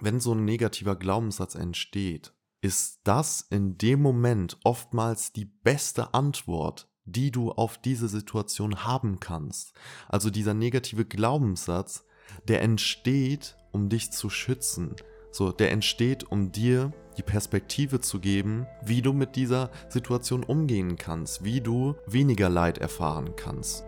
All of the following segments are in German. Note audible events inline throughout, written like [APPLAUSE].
wenn so ein negativer Glaubenssatz entsteht, ist das in dem Moment oftmals die beste Antwort, die du auf diese Situation haben kannst. Also dieser negative Glaubenssatz, der entsteht, um dich zu schützen. So, der entsteht, um dir die Perspektive zu geben, wie du mit dieser Situation umgehen kannst, wie du weniger Leid erfahren kannst.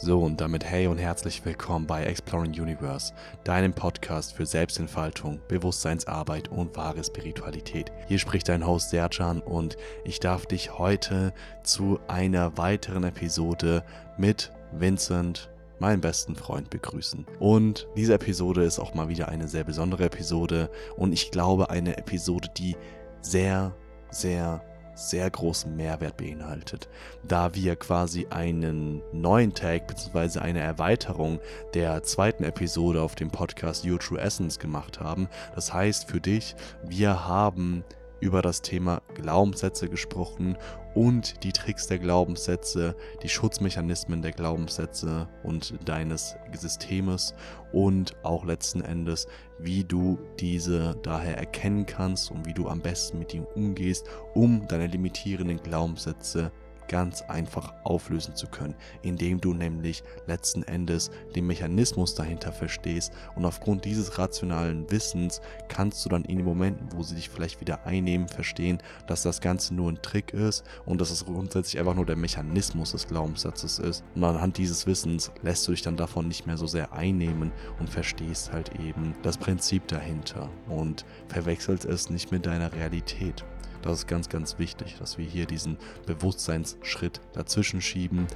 So und damit hey und herzlich willkommen bei Exploring Universe, deinem Podcast für Selbstentfaltung, Bewusstseinsarbeit und wahre Spiritualität. Hier spricht dein Host Serjan und ich darf dich heute zu einer weiteren Episode mit Vincent, meinem besten Freund, begrüßen. Und diese Episode ist auch mal wieder eine sehr besondere Episode und ich glaube eine Episode, die sehr, sehr sehr großen Mehrwert beinhaltet, da wir quasi einen neuen Tag bzw. eine Erweiterung der zweiten Episode auf dem Podcast Your True Essence gemacht haben. Das heißt für dich, wir haben über das Thema Glaubenssätze gesprochen und die Tricks der Glaubenssätze, die Schutzmechanismen der Glaubenssätze und deines Systemes und auch letzten Endes, wie du diese daher erkennen kannst und wie du am besten mit ihm umgehst, um deine limitierenden Glaubenssätze ganz einfach auflösen zu können, indem du nämlich letzten Endes den Mechanismus dahinter verstehst und aufgrund dieses rationalen Wissens kannst du dann in den Momenten, wo sie dich vielleicht wieder einnehmen, verstehen, dass das Ganze nur ein Trick ist und dass es grundsätzlich einfach nur der Mechanismus des Glaubenssatzes ist. Und anhand dieses Wissens lässt du dich dann davon nicht mehr so sehr einnehmen und verstehst halt eben das Prinzip dahinter und verwechselst es nicht mit deiner Realität. Das ist ganz, ganz wichtig, dass wir hier diesen Bewusstseinsschritt dazwischen schieben,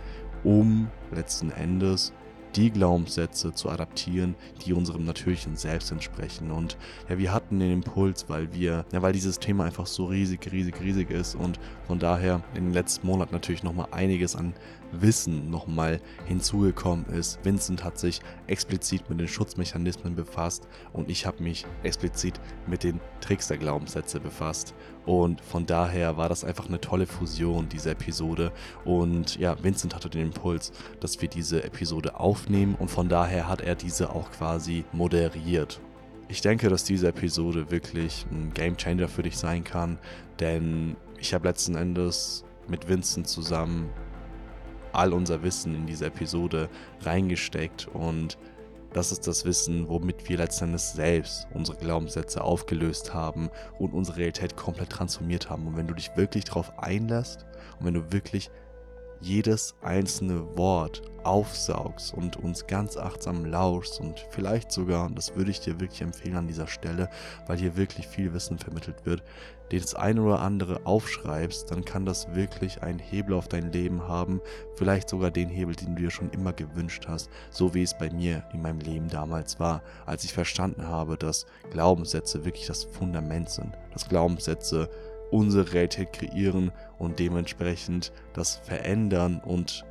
um letzten Endes die Glaubenssätze zu adaptieren, die unserem natürlichen Selbst entsprechen. Und ja, wir hatten den Impuls, weil wir, ja, weil dieses Thema einfach so riesig, riesig, riesig ist und von daher in den letzten Monaten natürlich nochmal einiges an Wissen nochmal hinzugekommen ist. Vincent hat sich explizit mit den Schutzmechanismen befasst und ich habe mich explizit mit den Tricks der Glaubenssätze befasst. Und von daher war das einfach eine tolle Fusion, diese Episode. Und ja, Vincent hatte den Impuls, dass wir diese Episode aufnehmen und von daher hat er diese auch quasi moderiert. Ich denke, dass diese Episode wirklich ein Game Changer für dich sein kann, denn ich habe letzten Endes mit Vincent zusammen all unser Wissen in diese Episode reingesteckt und das ist das Wissen, womit wir letztendlich selbst unsere Glaubenssätze aufgelöst haben und unsere Realität komplett transformiert haben. Und wenn du dich wirklich darauf einlässt und wenn du wirklich jedes einzelne Wort aufsaugst und uns ganz achtsam lauschst und vielleicht sogar, und das würde ich dir wirklich empfehlen an dieser Stelle, weil hier wirklich viel Wissen vermittelt wird, dir das eine oder andere aufschreibst, dann kann das wirklich einen Hebel auf dein Leben haben, vielleicht sogar den Hebel, den du dir schon immer gewünscht hast, so wie es bei mir in meinem Leben damals war, als ich verstanden habe, dass Glaubenssätze wirklich das Fundament sind, dass Glaubenssätze unsere Realität kreieren und dementsprechend das Verändern und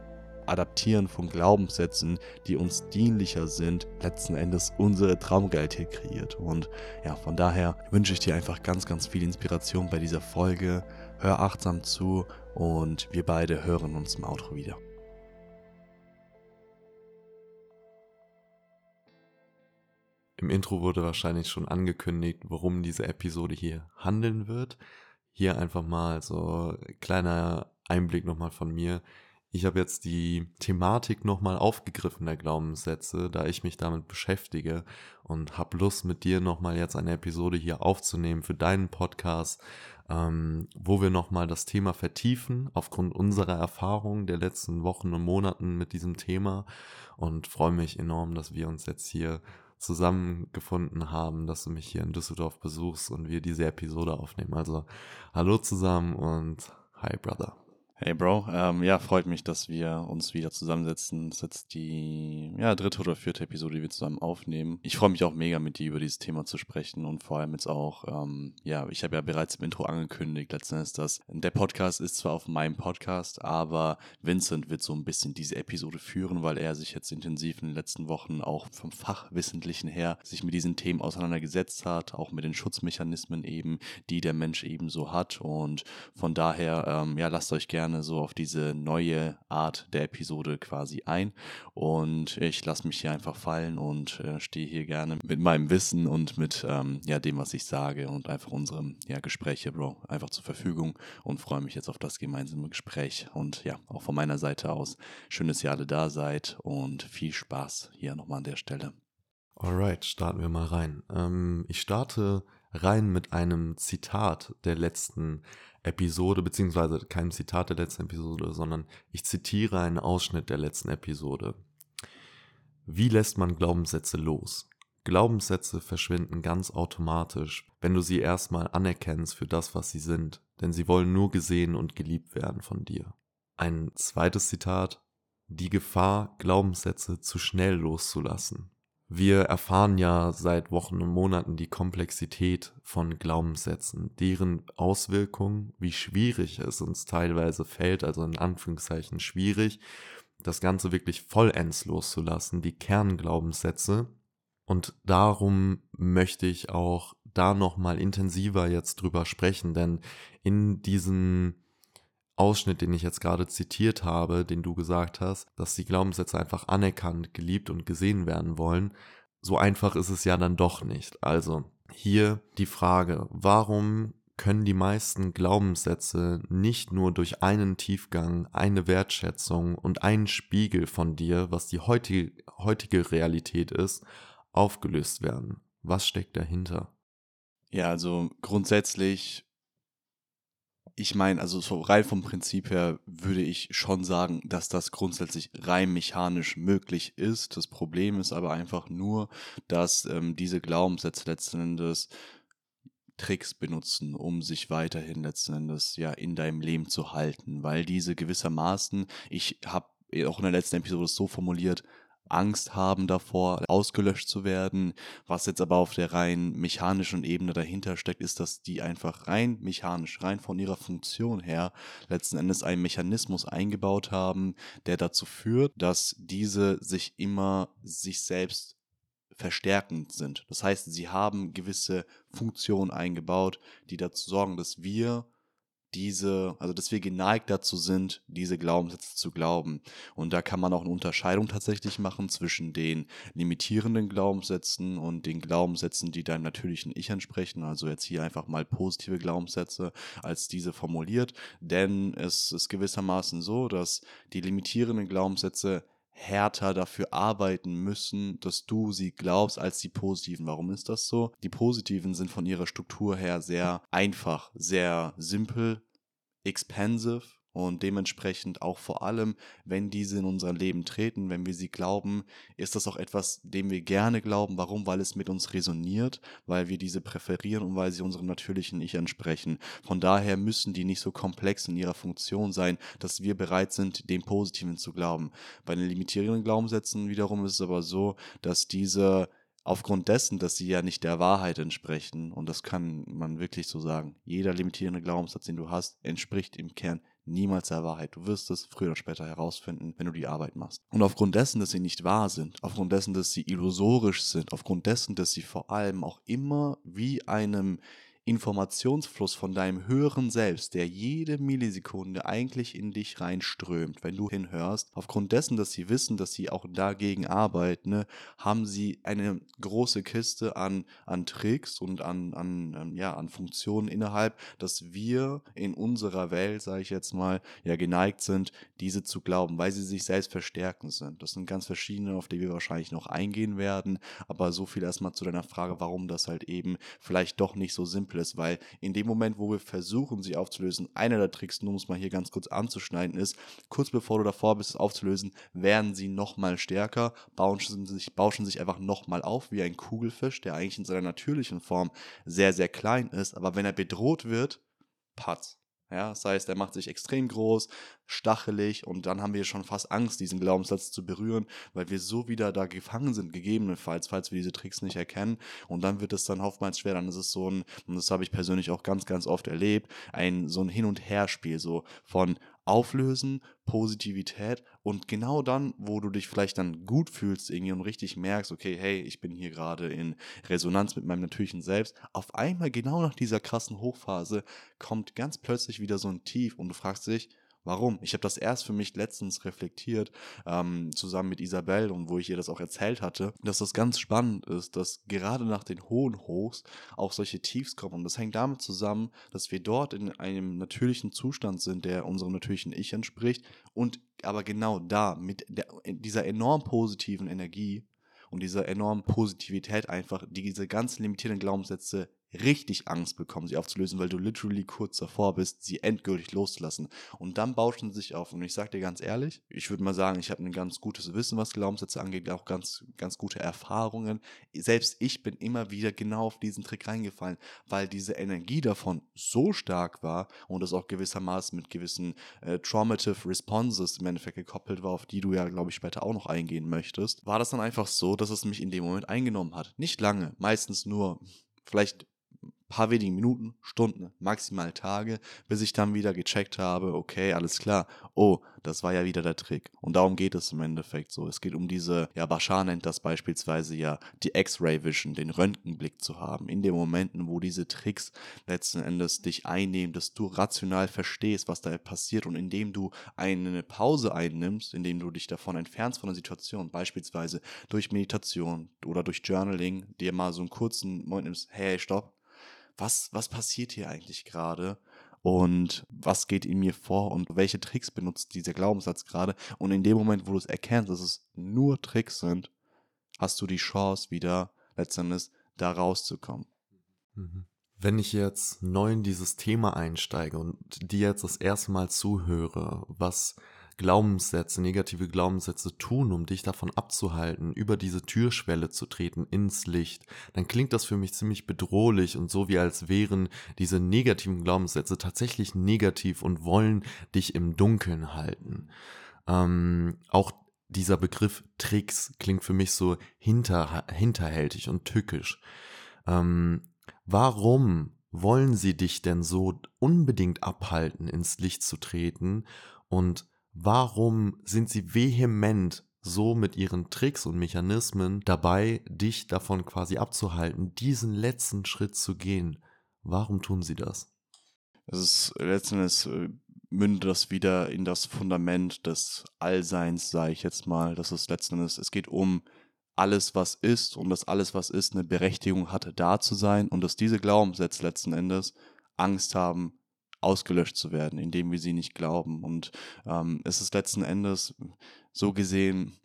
Adaptieren von Glaubenssätzen, die uns dienlicher sind, letzten Endes unsere Traumrealität kreiert. Und ja, von daher wünsche ich dir einfach ganz, ganz viel Inspiration bei dieser Folge. Hör achtsam zu und wir beide hören uns im Outro wieder. Im Intro wurde wahrscheinlich schon angekündigt, worum diese Episode hier handeln wird hier einfach mal so kleiner Einblick nochmal von mir. Ich habe jetzt die Thematik nochmal aufgegriffen der Glaubenssätze, da ich mich damit beschäftige und habe Lust mit dir nochmal jetzt eine Episode hier aufzunehmen für deinen Podcast, ähm, wo wir nochmal das Thema vertiefen aufgrund unserer Erfahrungen der letzten Wochen und Monaten mit diesem Thema und freue mich enorm, dass wir uns jetzt hier zusammengefunden haben, dass du mich hier in Düsseldorf besuchst und wir diese Episode aufnehmen. Also hallo zusammen und hi Brother. Hey Bro, ähm, ja, freut mich, dass wir uns wieder zusammensetzen. Das ist jetzt die ja, dritte oder vierte Episode, die wir zusammen aufnehmen. Ich freue mich auch mega mit dir über dieses Thema zu sprechen und vor allem jetzt auch, ähm, ja, ich habe ja bereits im Intro angekündigt, letztendlich, dass der Podcast ist zwar auf meinem Podcast, aber Vincent wird so ein bisschen diese Episode führen, weil er sich jetzt intensiv in den letzten Wochen auch vom Fachwissentlichen her sich mit diesen Themen auseinandergesetzt hat, auch mit den Schutzmechanismen eben, die der Mensch eben so hat und von daher, ähm, ja, lasst euch gerne gerne so auf diese neue Art der Episode quasi ein. Und ich lasse mich hier einfach fallen und äh, stehe hier gerne mit meinem Wissen und mit ähm, ja, dem, was ich sage und einfach unserem ja, Gespräch hier, Bro, einfach zur Verfügung und freue mich jetzt auf das gemeinsame Gespräch. Und ja, auch von meiner Seite aus, schön, dass ihr alle da seid und viel Spaß hier nochmal an der Stelle. Alright, starten wir mal rein. Ähm, ich starte rein mit einem Zitat der letzten Episode, beziehungsweise kein Zitat der letzten Episode, sondern ich zitiere einen Ausschnitt der letzten Episode. Wie lässt man Glaubenssätze los? Glaubenssätze verschwinden ganz automatisch, wenn du sie erstmal anerkennst für das, was sie sind, denn sie wollen nur gesehen und geliebt werden von dir. Ein zweites Zitat. Die Gefahr, Glaubenssätze zu schnell loszulassen. Wir erfahren ja seit Wochen und Monaten die Komplexität von Glaubenssätzen, deren Auswirkungen, wie schwierig es uns teilweise fällt, also in Anführungszeichen schwierig, das Ganze wirklich vollends loszulassen, die Kernglaubenssätze. Und darum möchte ich auch da nochmal intensiver jetzt drüber sprechen, denn in diesen Ausschnitt, den ich jetzt gerade zitiert habe, den du gesagt hast, dass die Glaubenssätze einfach anerkannt, geliebt und gesehen werden wollen, so einfach ist es ja dann doch nicht. Also hier die Frage, warum können die meisten Glaubenssätze nicht nur durch einen Tiefgang, eine Wertschätzung und einen Spiegel von dir, was die heutige, heutige Realität ist, aufgelöst werden? Was steckt dahinter? Ja, also grundsätzlich ich meine, also so rein vom Prinzip her würde ich schon sagen, dass das grundsätzlich rein mechanisch möglich ist. Das Problem ist aber einfach nur, dass ähm, diese Glaubenssätze letzten Endes Tricks benutzen, um sich weiterhin letzten Endes ja in deinem Leben zu halten, weil diese gewissermaßen, ich habe auch in der letzten Episode so formuliert, Angst haben davor, ausgelöscht zu werden. Was jetzt aber auf der rein mechanischen Ebene dahinter steckt, ist, dass die einfach rein mechanisch, rein von ihrer Funktion her, letzten Endes einen Mechanismus eingebaut haben, der dazu führt, dass diese sich immer sich selbst verstärkend sind. Das heißt, sie haben gewisse Funktionen eingebaut, die dazu sorgen, dass wir diese, also dass wir geneigt dazu sind, diese Glaubenssätze zu glauben. Und da kann man auch eine Unterscheidung tatsächlich machen zwischen den limitierenden Glaubenssätzen und den Glaubenssätzen, die deinem natürlichen Ich entsprechen. Also jetzt hier einfach mal positive Glaubenssätze als diese formuliert. Denn es ist gewissermaßen so, dass die limitierenden Glaubenssätze härter dafür arbeiten müssen, dass du sie glaubst, als die positiven. Warum ist das so? Die positiven sind von ihrer Struktur her sehr einfach, sehr simpel, expensive und dementsprechend auch vor allem, wenn diese in unser Leben treten, wenn wir sie glauben, ist das auch etwas, dem wir gerne glauben. Warum? Weil es mit uns resoniert, weil wir diese präferieren und weil sie unserem natürlichen Ich entsprechen. Von daher müssen die nicht so komplex in ihrer Funktion sein, dass wir bereit sind, dem Positiven zu glauben. Bei den limitierenden Glaubenssätzen wiederum ist es aber so, dass diese aufgrund dessen, dass sie ja nicht der Wahrheit entsprechen, und das kann man wirklich so sagen, jeder limitierende Glaubenssatz, den du hast, entspricht im Kern niemals der Wahrheit. Du wirst es früher oder später herausfinden, wenn du die Arbeit machst. Und aufgrund dessen, dass sie nicht wahr sind, aufgrund dessen, dass sie illusorisch sind, aufgrund dessen, dass sie vor allem auch immer wie einem Informationsfluss von deinem höheren Selbst, der jede Millisekunde eigentlich in dich reinströmt, wenn du hinhörst. Aufgrund dessen, dass sie wissen, dass sie auch dagegen arbeiten, ne, haben sie eine große Kiste an, an Tricks und an, an, an, ja, an Funktionen innerhalb, dass wir in unserer Welt, sage ich jetzt mal, ja geneigt sind, diese zu glauben, weil sie sich selbst verstärken sind. Das sind ganz verschiedene, auf die wir wahrscheinlich noch eingehen werden, aber so viel erstmal zu deiner Frage, warum das halt eben vielleicht doch nicht so simpel ist, weil in dem Moment, wo wir versuchen, sie aufzulösen, einer der Tricks, nur um es mal hier ganz kurz anzuschneiden, ist, kurz bevor du davor bist, es aufzulösen, werden sie nochmal stärker, bauschen sich, bauschen sich einfach nochmal auf, wie ein Kugelfisch, der eigentlich in seiner natürlichen Form sehr, sehr klein ist, aber wenn er bedroht wird, patz. Ja, das heißt, er macht sich extrem groß, stachelig und dann haben wir schon fast Angst, diesen Glaubenssatz zu berühren, weil wir so wieder da gefangen sind, gegebenenfalls, falls wir diese Tricks nicht erkennen. Und dann wird es dann oftmals schwer. Dann ist es so ein, und das habe ich persönlich auch ganz, ganz oft erlebt, ein so ein Hin- und Herspiel, so von Auflösen, Positivität und genau dann, wo du dich vielleicht dann gut fühlst irgendwie und richtig merkst, okay, hey, ich bin hier gerade in Resonanz mit meinem natürlichen Selbst, auf einmal genau nach dieser krassen Hochphase kommt ganz plötzlich wieder so ein Tief und du fragst dich, Warum? Ich habe das erst für mich letztens reflektiert, ähm, zusammen mit Isabel und wo ich ihr das auch erzählt hatte, dass das ganz spannend ist, dass gerade nach den hohen Hochs auch solche Tiefs kommen. Und das hängt damit zusammen, dass wir dort in einem natürlichen Zustand sind, der unserem natürlichen Ich entspricht und aber genau da mit der, dieser enorm positiven Energie und dieser enormen Positivität einfach diese ganzen limitierenden Glaubenssätze richtig Angst bekommen, sie aufzulösen, weil du literally kurz davor bist, sie endgültig loszulassen. Und dann bauschen sie sich auf. Und ich sag dir ganz ehrlich, ich würde mal sagen, ich habe ein ganz gutes Wissen, was Glaubenssätze angeht, auch ganz, ganz gute Erfahrungen. Selbst ich bin immer wieder genau auf diesen Trick reingefallen, weil diese Energie davon so stark war und es auch gewissermaßen mit gewissen äh, Traumative Responses im Endeffekt gekoppelt war, auf die du ja, glaube ich, später auch noch eingehen möchtest, war das dann einfach so, dass es mich in dem Moment eingenommen hat. Nicht lange, meistens nur vielleicht paar wenigen Minuten, Stunden, maximal Tage, bis ich dann wieder gecheckt habe, okay, alles klar, oh, das war ja wieder der Trick. Und darum geht es im Endeffekt so. Es geht um diese, ja, Bashar nennt das beispielsweise ja die X-Ray Vision, den Röntgenblick zu haben. In den Momenten, wo diese Tricks letzten Endes dich einnehmen, dass du rational verstehst, was da passiert und indem du eine Pause einnimmst, indem du dich davon entfernst von der Situation, beispielsweise durch Meditation oder durch Journaling, dir mal so einen kurzen Moment nimmst, hey, stopp, was, was passiert hier eigentlich gerade? Und was geht in mir vor und welche Tricks benutzt dieser Glaubenssatz gerade? Und in dem Moment, wo du es erkennst, dass es nur Tricks sind, hast du die Chance, wieder letztendlich da rauszukommen. Mhm. Wenn ich jetzt neu in dieses Thema einsteige und dir jetzt das erste Mal zuhöre, was Glaubenssätze, negative Glaubenssätze tun, um dich davon abzuhalten, über diese Türschwelle zu treten ins Licht, dann klingt das für mich ziemlich bedrohlich und so wie als wären diese negativen Glaubenssätze tatsächlich negativ und wollen dich im Dunkeln halten. Ähm, auch dieser Begriff Tricks klingt für mich so hinter, hinterhältig und tückisch. Ähm, warum wollen sie dich denn so unbedingt abhalten, ins Licht zu treten? Und Warum sind sie vehement so mit ihren Tricks und Mechanismen dabei, dich davon quasi abzuhalten, diesen letzten Schritt zu gehen? Warum tun sie das? Es ist letztendlich äh, mündet das wieder in das Fundament des Allseins, sage ich jetzt mal. Das ist letztendlich, es geht um alles, was ist und dass alles, was ist, eine Berechtigung hatte, da zu sein und dass diese Glaubenssätze letzten Endes Angst haben, ausgelöscht zu werden, indem wir sie nicht glauben. Und ähm, es ist letzten Endes so gesehen,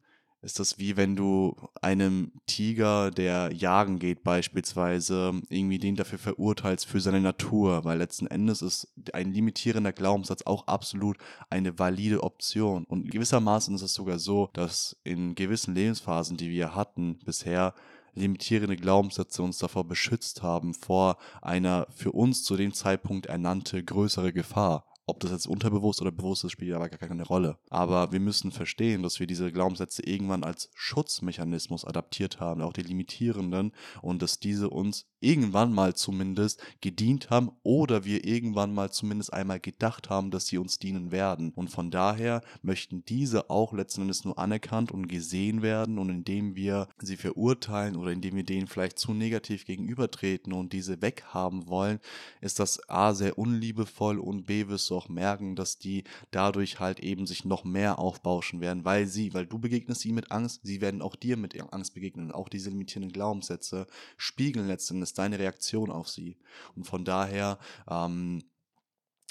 ist das wie wenn du einem Tiger, der jagen geht beispielsweise, irgendwie den dafür verurteilst für seine Natur, weil letzten Endes ist ein limitierender Glaubenssatz auch absolut eine valide Option. Und gewissermaßen ist es sogar so, dass in gewissen Lebensphasen, die wir hatten bisher, limitierende Glaubenssätze uns davor beschützt haben, vor einer für uns zu dem Zeitpunkt ernannte größere Gefahr. Ob das jetzt unterbewusst oder bewusst ist, spielt aber gar keine Rolle. Aber wir müssen verstehen, dass wir diese Glaubenssätze irgendwann als Schutzmechanismus adaptiert haben, auch die limitierenden, und dass diese uns irgendwann mal zumindest gedient haben oder wir irgendwann mal zumindest einmal gedacht haben, dass sie uns dienen werden. Und von daher möchten diese auch letzten Endes nur anerkannt und gesehen werden und indem wir sie verurteilen oder indem wir denen vielleicht zu negativ gegenübertreten und diese weghaben wollen, ist das A sehr unliebevoll und B wirst du auch merken, dass die dadurch halt eben sich noch mehr aufbauschen werden, weil sie, weil du begegnest sie mit Angst, sie werden auch dir mit Angst begegnen. Auch diese limitierenden Glaubenssätze spiegeln letzten Endes deine Reaktion auf sie. Und von daher ähm,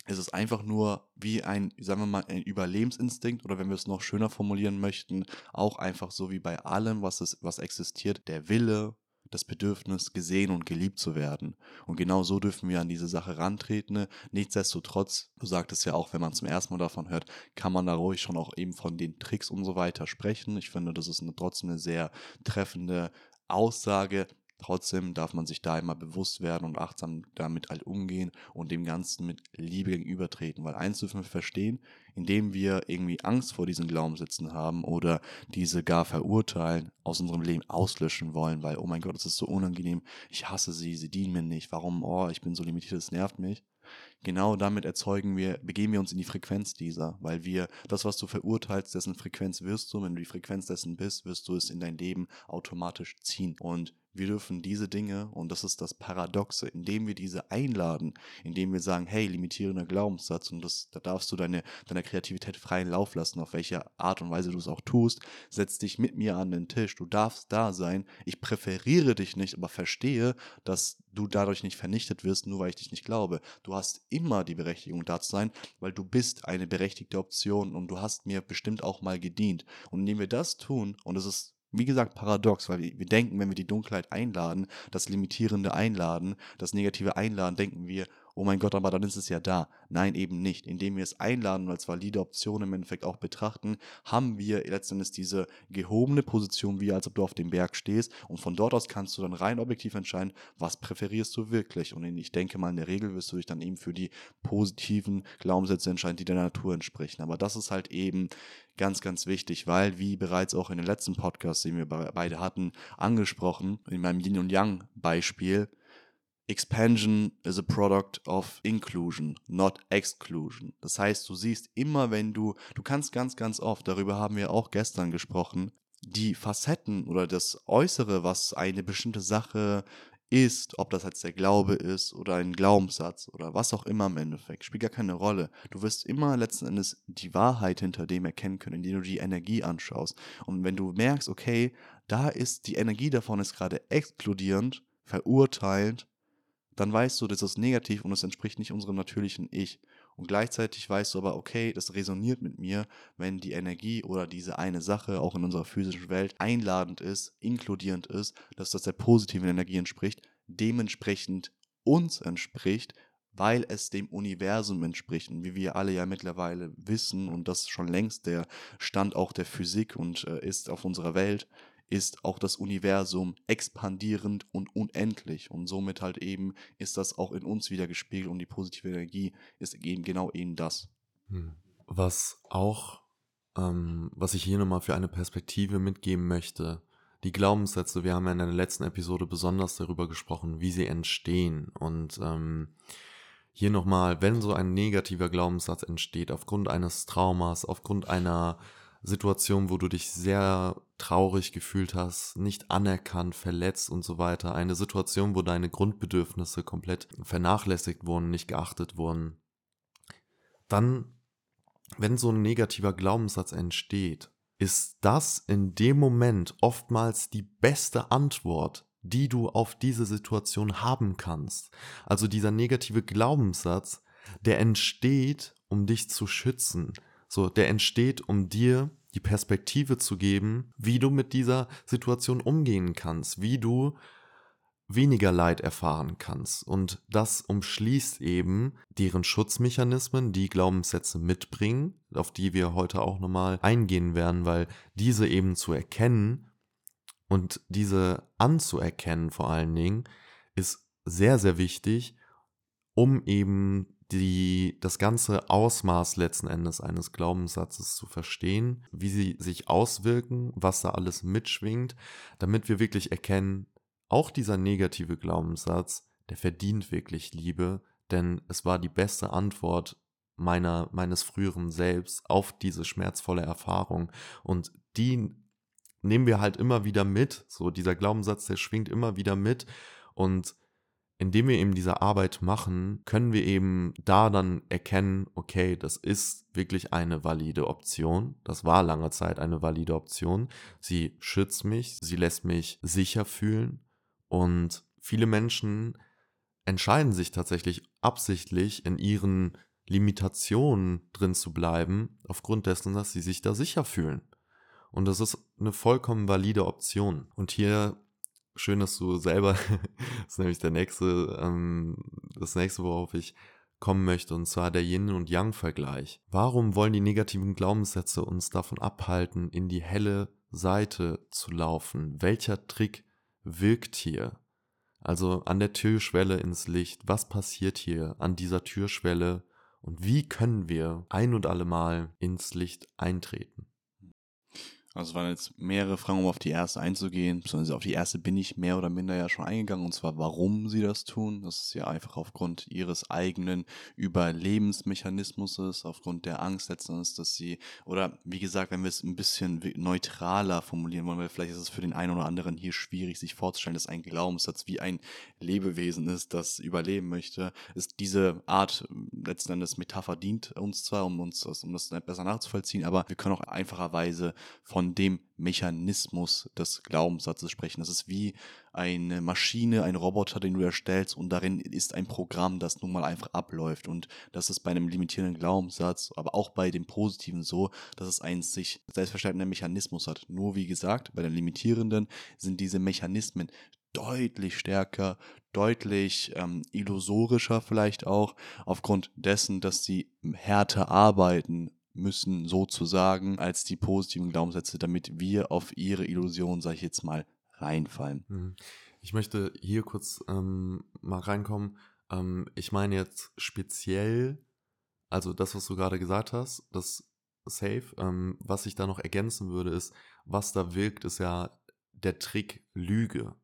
ist es einfach nur wie ein, sagen wir mal, ein Überlebensinstinkt oder wenn wir es noch schöner formulieren möchten, auch einfach so wie bei allem, was, es, was existiert, der Wille, das Bedürfnis, gesehen und geliebt zu werden. Und genau so dürfen wir an diese Sache rantreten. Nichtsdestotrotz, du sagtest ja auch, wenn man zum ersten Mal davon hört, kann man da ruhig schon auch eben von den Tricks und so weiter sprechen. Ich finde, das ist eine, trotzdem eine sehr treffende Aussage, Trotzdem darf man sich da immer bewusst werden und achtsam damit halt umgehen und dem Ganzen mit Liebe gegenübertreten. Weil eins dürfen wir verstehen, indem wir irgendwie Angst vor diesen Glaubenssätzen haben oder diese gar verurteilen, aus unserem Leben auslöschen wollen, weil, oh mein Gott, das ist so unangenehm, ich hasse sie, sie dienen mir nicht, warum, oh, ich bin so limitiert, es nervt mich. Genau damit erzeugen wir, begeben wir uns in die Frequenz dieser, weil wir das, was du verurteilst, dessen Frequenz wirst du, wenn du die Frequenz dessen bist, wirst du es in dein Leben automatisch ziehen. Und wir dürfen diese Dinge, und das ist das Paradoxe, indem wir diese einladen, indem wir sagen, hey, limitierender Glaubenssatz, und das, da darfst du deine, deiner Kreativität freien Lauf lassen, auf welche Art und Weise du es auch tust, setz dich mit mir an den Tisch, du darfst da sein, ich präferiere dich nicht, aber verstehe, dass du dadurch nicht vernichtet wirst, nur weil ich dich nicht glaube. Du hast immer die Berechtigung da zu sein, weil du bist eine berechtigte Option und du hast mir bestimmt auch mal gedient. Und indem wir das tun, und es ist wie gesagt, paradox, weil wir, wir denken, wenn wir die Dunkelheit einladen, das Limitierende einladen, das Negative einladen, denken wir, oh mein Gott, aber dann ist es ja da. Nein, eben nicht. Indem wir es einladen und als valide Option im Endeffekt auch betrachten, haben wir letztendlich diese gehobene Position, wie als ob du auf dem Berg stehst und von dort aus kannst du dann rein objektiv entscheiden, was präferierst du wirklich. Und ich denke mal, in der Regel wirst du dich dann eben für die positiven Glaubenssätze entscheiden, die der Natur entsprechen. Aber das ist halt eben ganz, ganz wichtig, weil, wie bereits auch in den letzten Podcasts, den wir beide hatten, angesprochen, in meinem Yin und Yang Beispiel, Expansion is a product of inclusion, not exclusion. Das heißt, du siehst immer, wenn du, du kannst ganz, ganz oft, darüber haben wir auch gestern gesprochen, die Facetten oder das Äußere, was eine bestimmte Sache ist, ob das jetzt der Glaube ist oder ein Glaubenssatz oder was auch immer im Endeffekt, spielt gar keine Rolle. Du wirst immer letzten Endes die Wahrheit hinter dem erkennen können, indem du die Energie anschaust. Und wenn du merkst, okay, da ist die Energie davon ist gerade explodierend, verurteilend, dann weißt du, das ist negativ und es entspricht nicht unserem natürlichen Ich. Und gleichzeitig weißt du aber, okay, das resoniert mit mir, wenn die Energie oder diese eine Sache auch in unserer physischen Welt einladend ist, inkludierend ist, dass das der positiven Energie entspricht, dementsprechend uns entspricht, weil es dem Universum entspricht. Und wie wir alle ja mittlerweile wissen, und das schon längst der Stand auch der Physik und äh, ist auf unserer Welt, ist auch das Universum expandierend und unendlich. Und somit halt eben ist das auch in uns wieder gespiegelt und die positive Energie ist eben genau eben das. Hm. Was auch, ähm, was ich hier nochmal für eine Perspektive mitgeben möchte, die Glaubenssätze, wir haben ja in der letzten Episode besonders darüber gesprochen, wie sie entstehen. Und ähm, hier nochmal, wenn so ein negativer Glaubenssatz entsteht, aufgrund eines Traumas, aufgrund einer Situation, wo du dich sehr traurig gefühlt hast, nicht anerkannt, verletzt und so weiter. Eine Situation, wo deine Grundbedürfnisse komplett vernachlässigt wurden, nicht geachtet wurden. Dann, wenn so ein negativer Glaubenssatz entsteht, ist das in dem Moment oftmals die beste Antwort, die du auf diese Situation haben kannst. Also dieser negative Glaubenssatz, der entsteht, um dich zu schützen, so, der entsteht, um dir die Perspektive zu geben, wie du mit dieser Situation umgehen kannst, wie du weniger Leid erfahren kannst. Und das umschließt eben deren Schutzmechanismen, die Glaubenssätze mitbringen, auf die wir heute auch nochmal eingehen werden, weil diese eben zu erkennen und diese anzuerkennen vor allen Dingen, ist sehr, sehr wichtig, um eben die, das ganze Ausmaß letzten Endes eines Glaubenssatzes zu verstehen, wie sie sich auswirken, was da alles mitschwingt, damit wir wirklich erkennen, auch dieser negative Glaubenssatz, der verdient wirklich Liebe, denn es war die beste Antwort meiner, meines früheren Selbst auf diese schmerzvolle Erfahrung. Und die nehmen wir halt immer wieder mit, so dieser Glaubenssatz, der schwingt immer wieder mit. Und indem wir eben diese Arbeit machen, können wir eben da dann erkennen, okay, das ist wirklich eine valide Option. Das war lange Zeit eine valide Option. Sie schützt mich, sie lässt mich sicher fühlen und viele Menschen entscheiden sich tatsächlich absichtlich in ihren Limitationen drin zu bleiben, aufgrund dessen, dass sie sich da sicher fühlen. Und das ist eine vollkommen valide Option. Und hier schön, dass du selber, [LAUGHS] das ist nämlich der nächste, ähm, das nächste, worauf ich kommen möchte, und zwar der Yin- und Yang-Vergleich. Warum wollen die negativen Glaubenssätze uns davon abhalten, in die helle Seite zu laufen? Welcher Trick wirkt hier? Also an der Türschwelle ins Licht. Was passiert hier an dieser Türschwelle? Und wie können wir ein und allemal ins Licht eintreten? Also waren jetzt mehrere Fragen, um auf die erste einzugehen. Beziehungsweise auf die erste bin ich mehr oder minder ja schon eingegangen. Und zwar, warum sie das tun. Das ist ja einfach aufgrund ihres eigenen Überlebensmechanismus, aufgrund der Angst letztendlich, dass sie, oder wie gesagt, wenn wir es ein bisschen neutraler formulieren wollen, weil vielleicht ist es für den einen oder anderen hier schwierig, sich vorzustellen, dass ein Glaubenssatz wie ein Lebewesen ist, das überleben möchte, ist diese Art letzten Endes Metapher dient uns zwar, um uns um das besser nachzuvollziehen, aber wir können auch einfacherweise von von dem Mechanismus des Glaubenssatzes sprechen. Das ist wie eine Maschine, ein Roboter, den du erstellst und darin ist ein Programm, das nun mal einfach abläuft. Und das ist bei einem limitierenden Glaubenssatz, aber auch bei dem positiven so, dass es einen sich selbstverständlichen Mechanismus hat. Nur wie gesagt, bei den limitierenden sind diese Mechanismen deutlich stärker, deutlich ähm, illusorischer vielleicht auch, aufgrund dessen, dass sie härter arbeiten, müssen sozusagen als die positiven Glaubenssätze, damit wir auf ihre Illusion, sage ich jetzt mal, reinfallen. Mhm. Ich möchte hier kurz ähm, mal reinkommen. Ähm, ich meine jetzt speziell, also das, was du gerade gesagt hast, das Safe. Ähm, was ich da noch ergänzen würde, ist, was da wirkt, ist ja der Trick Lüge.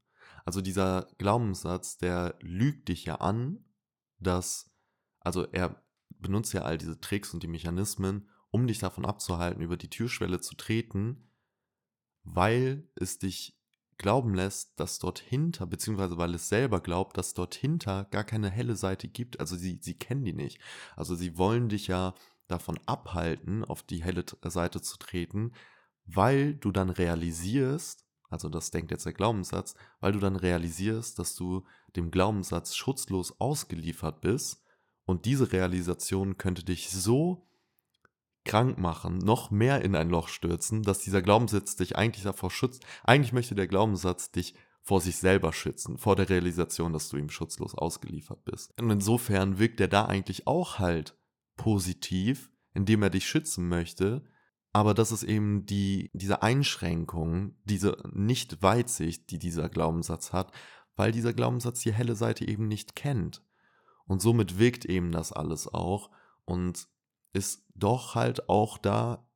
Also dieser Glaubenssatz, der lügt dich ja an, dass, also er benutzt ja all diese Tricks und die Mechanismen, um dich davon abzuhalten, über die Türschwelle zu treten, weil es dich glauben lässt, dass dort hinter, beziehungsweise weil es selber glaubt, dass dort hinter gar keine helle Seite gibt. Also sie, sie kennen die nicht. Also sie wollen dich ja davon abhalten, auf die helle Seite zu treten, weil du dann realisierst, also das denkt jetzt der Glaubenssatz, weil du dann realisierst, dass du dem Glaubenssatz schutzlos ausgeliefert bist und diese Realisation könnte dich so krank machen, noch mehr in ein Loch stürzen, dass dieser Glaubenssatz dich eigentlich davor schützt. Eigentlich möchte der Glaubenssatz dich vor sich selber schützen, vor der Realisation, dass du ihm schutzlos ausgeliefert bist. Und insofern wirkt er da eigentlich auch halt positiv, indem er dich schützen möchte, aber das ist eben die, diese Einschränkung, diese Nicht-Weitsicht, die dieser Glaubenssatz hat, weil dieser Glaubenssatz die helle Seite eben nicht kennt. Und somit wirkt eben das alles auch. Und ist doch halt auch da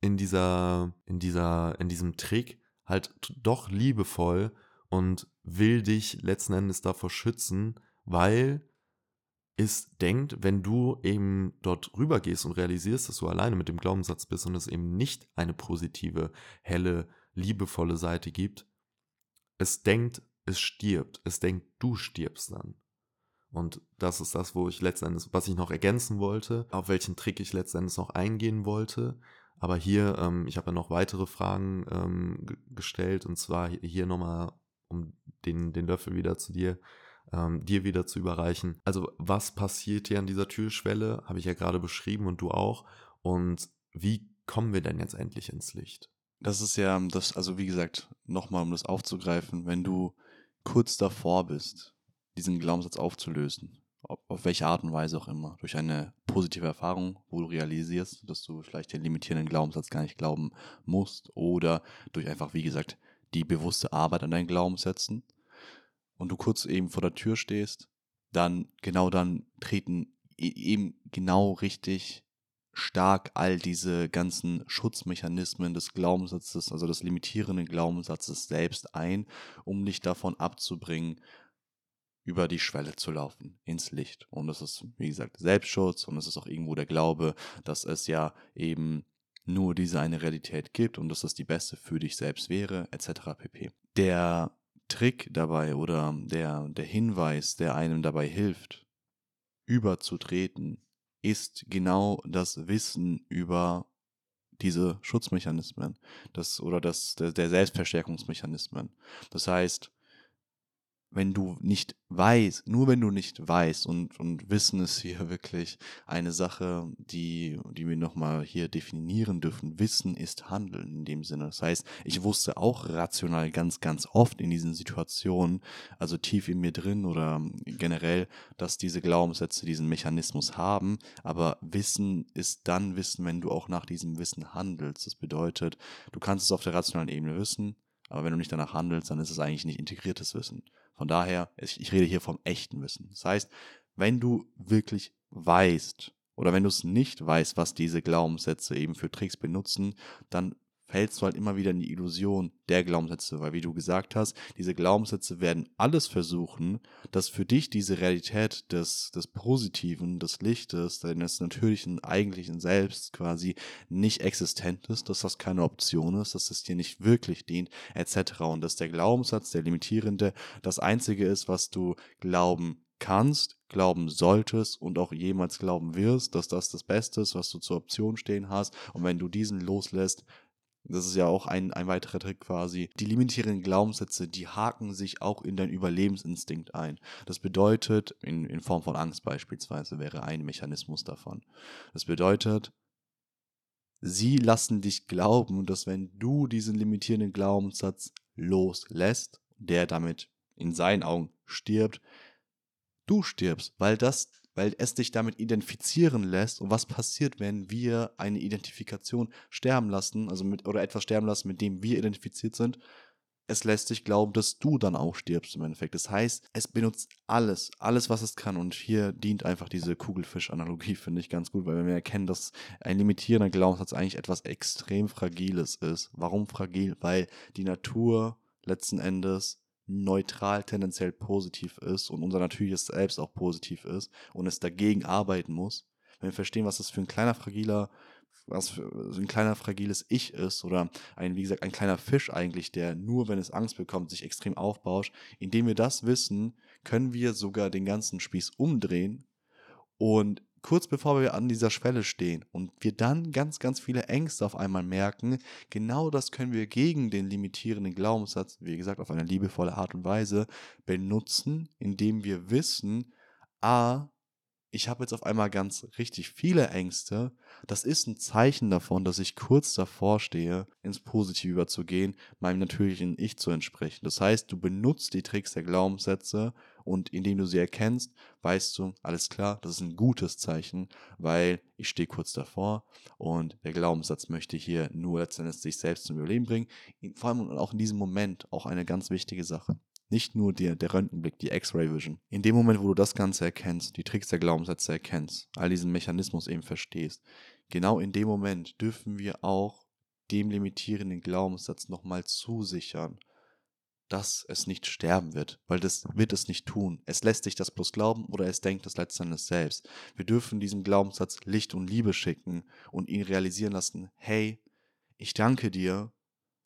in dieser, in dieser, in diesem Trick halt doch liebevoll und will dich letzten Endes davor schützen, weil es denkt, wenn du eben dort rübergehst und realisierst, dass du alleine mit dem Glaubenssatz bist und es eben nicht eine positive, helle, liebevolle Seite gibt, es denkt, es stirbt. Es denkt, du stirbst dann. Und das ist das, wo ich letztendlich, was ich noch ergänzen wollte, auf welchen Trick ich letztendlich noch eingehen wollte. Aber hier, ähm, ich habe ja noch weitere Fragen ähm, gestellt und zwar hier nochmal, um den, den Löffel wieder zu dir, ähm, dir wieder zu überreichen. Also was passiert hier an dieser Türschwelle, habe ich ja gerade beschrieben und du auch. Und wie kommen wir denn jetzt endlich ins Licht? Das ist ja das, also wie gesagt, nochmal, um das aufzugreifen, wenn du kurz davor bist, diesen Glaubenssatz aufzulösen. Auf welche Art und Weise auch immer. Durch eine positive Erfahrung, wo du realisierst, dass du vielleicht den limitierenden Glaubenssatz gar nicht glauben musst. Oder durch einfach, wie gesagt, die bewusste Arbeit an deinen Glaubenssätzen. Und du kurz eben vor der Tür stehst, dann, genau dann treten e-, eben genau richtig stark all diese ganzen Schutzmechanismen des Glaubenssatzes, also des limitierenden Glaubenssatzes selbst ein, um dich davon abzubringen, über die Schwelle zu laufen, ins Licht. Und es ist, wie gesagt, Selbstschutz und es ist auch irgendwo der Glaube, dass es ja eben nur diese eine Realität gibt und dass das die beste für dich selbst wäre, etc. pp. Der Trick dabei oder der, der Hinweis, der einem dabei hilft, überzutreten, ist genau das Wissen über diese Schutzmechanismen das, oder das, der, der Selbstverstärkungsmechanismen. Das heißt, wenn du nicht weißt, nur wenn du nicht weißt und, und Wissen ist hier [LAUGHS] wirklich eine Sache, die, die wir nochmal hier definieren dürfen. Wissen ist Handeln in dem Sinne. Das heißt, ich wusste auch rational ganz, ganz oft in diesen Situationen, also tief in mir drin oder generell, dass diese Glaubenssätze diesen Mechanismus haben. Aber Wissen ist dann Wissen, wenn du auch nach diesem Wissen handelst. Das bedeutet, du kannst es auf der rationalen Ebene wissen, aber wenn du nicht danach handelst, dann ist es eigentlich nicht integriertes Wissen. Von daher, ich rede hier vom echten Wissen. Das heißt, wenn du wirklich weißt oder wenn du es nicht weißt, was diese Glaubenssätze eben für Tricks benutzen, dann fällst du halt immer wieder in die Illusion der Glaubenssätze, weil wie du gesagt hast, diese Glaubenssätze werden alles versuchen, dass für dich diese Realität des, des Positiven, des Lichtes, deines natürlichen, eigentlichen Selbst quasi nicht existent ist, dass das keine Option ist, dass es dir nicht wirklich dient, etc. Und dass der Glaubenssatz, der limitierende, das Einzige ist, was du glauben kannst, glauben solltest und auch jemals glauben wirst, dass das das Beste ist, was du zur Option stehen hast. Und wenn du diesen loslässt, das ist ja auch ein, ein weiterer Trick quasi. Die limitierenden Glaubenssätze, die haken sich auch in deinen Überlebensinstinkt ein. Das bedeutet, in, in Form von Angst beispielsweise wäre ein Mechanismus davon. Das bedeutet, sie lassen dich glauben, dass wenn du diesen limitierenden Glaubenssatz loslässt, der damit in seinen Augen stirbt, du stirbst, weil das weil es dich damit identifizieren lässt. Und was passiert, wenn wir eine Identifikation sterben lassen, also mit, oder etwas sterben lassen, mit dem wir identifiziert sind? Es lässt dich glauben, dass du dann auch stirbst im Endeffekt. Das heißt, es benutzt alles, alles, was es kann. Und hier dient einfach diese Kugelfisch-Analogie, [LAUGHS] finde ich ganz gut, weil wir erkennen, dass ein limitierender Glaubenssatz eigentlich etwas extrem Fragiles ist. Warum fragil? Weil die Natur letzten Endes neutral tendenziell positiv ist und unser natürliches Selbst auch positiv ist und es dagegen arbeiten muss, wenn wir verstehen, was das für ein kleiner fragiler, was für ein kleiner fragiles Ich ist oder ein, wie gesagt, ein kleiner Fisch eigentlich, der nur, wenn es Angst bekommt, sich extrem aufbauscht, indem wir das wissen, können wir sogar den ganzen Spieß umdrehen und kurz bevor wir an dieser Schwelle stehen und wir dann ganz, ganz viele Ängste auf einmal merken, genau das können wir gegen den limitierenden Glaubenssatz, wie gesagt, auf eine liebevolle Art und Weise benutzen, indem wir wissen, a, ich habe jetzt auf einmal ganz richtig viele Ängste. Das ist ein Zeichen davon, dass ich kurz davor stehe, ins Positive überzugehen, meinem natürlichen Ich zu entsprechen. Das heißt, du benutzt die Tricks der Glaubenssätze und indem du sie erkennst, weißt du, alles klar, das ist ein gutes Zeichen, weil ich stehe kurz davor und der Glaubenssatz möchte hier nur letztendlich sich selbst zum Überleben bringen. Vor allem auch in diesem Moment auch eine ganz wichtige Sache. Nicht nur der, der Röntgenblick, die X-Ray-Vision. In dem Moment, wo du das Ganze erkennst, die Tricks der Glaubenssätze erkennst, all diesen Mechanismus eben verstehst, genau in dem Moment dürfen wir auch dem limitierenden Glaubenssatz nochmal zusichern, dass es nicht sterben wird, weil das wird es nicht tun. Es lässt sich das bloß glauben oder es denkt es letztendlich selbst. Wir dürfen diesem Glaubenssatz Licht und Liebe schicken und ihn realisieren lassen, hey, ich danke dir,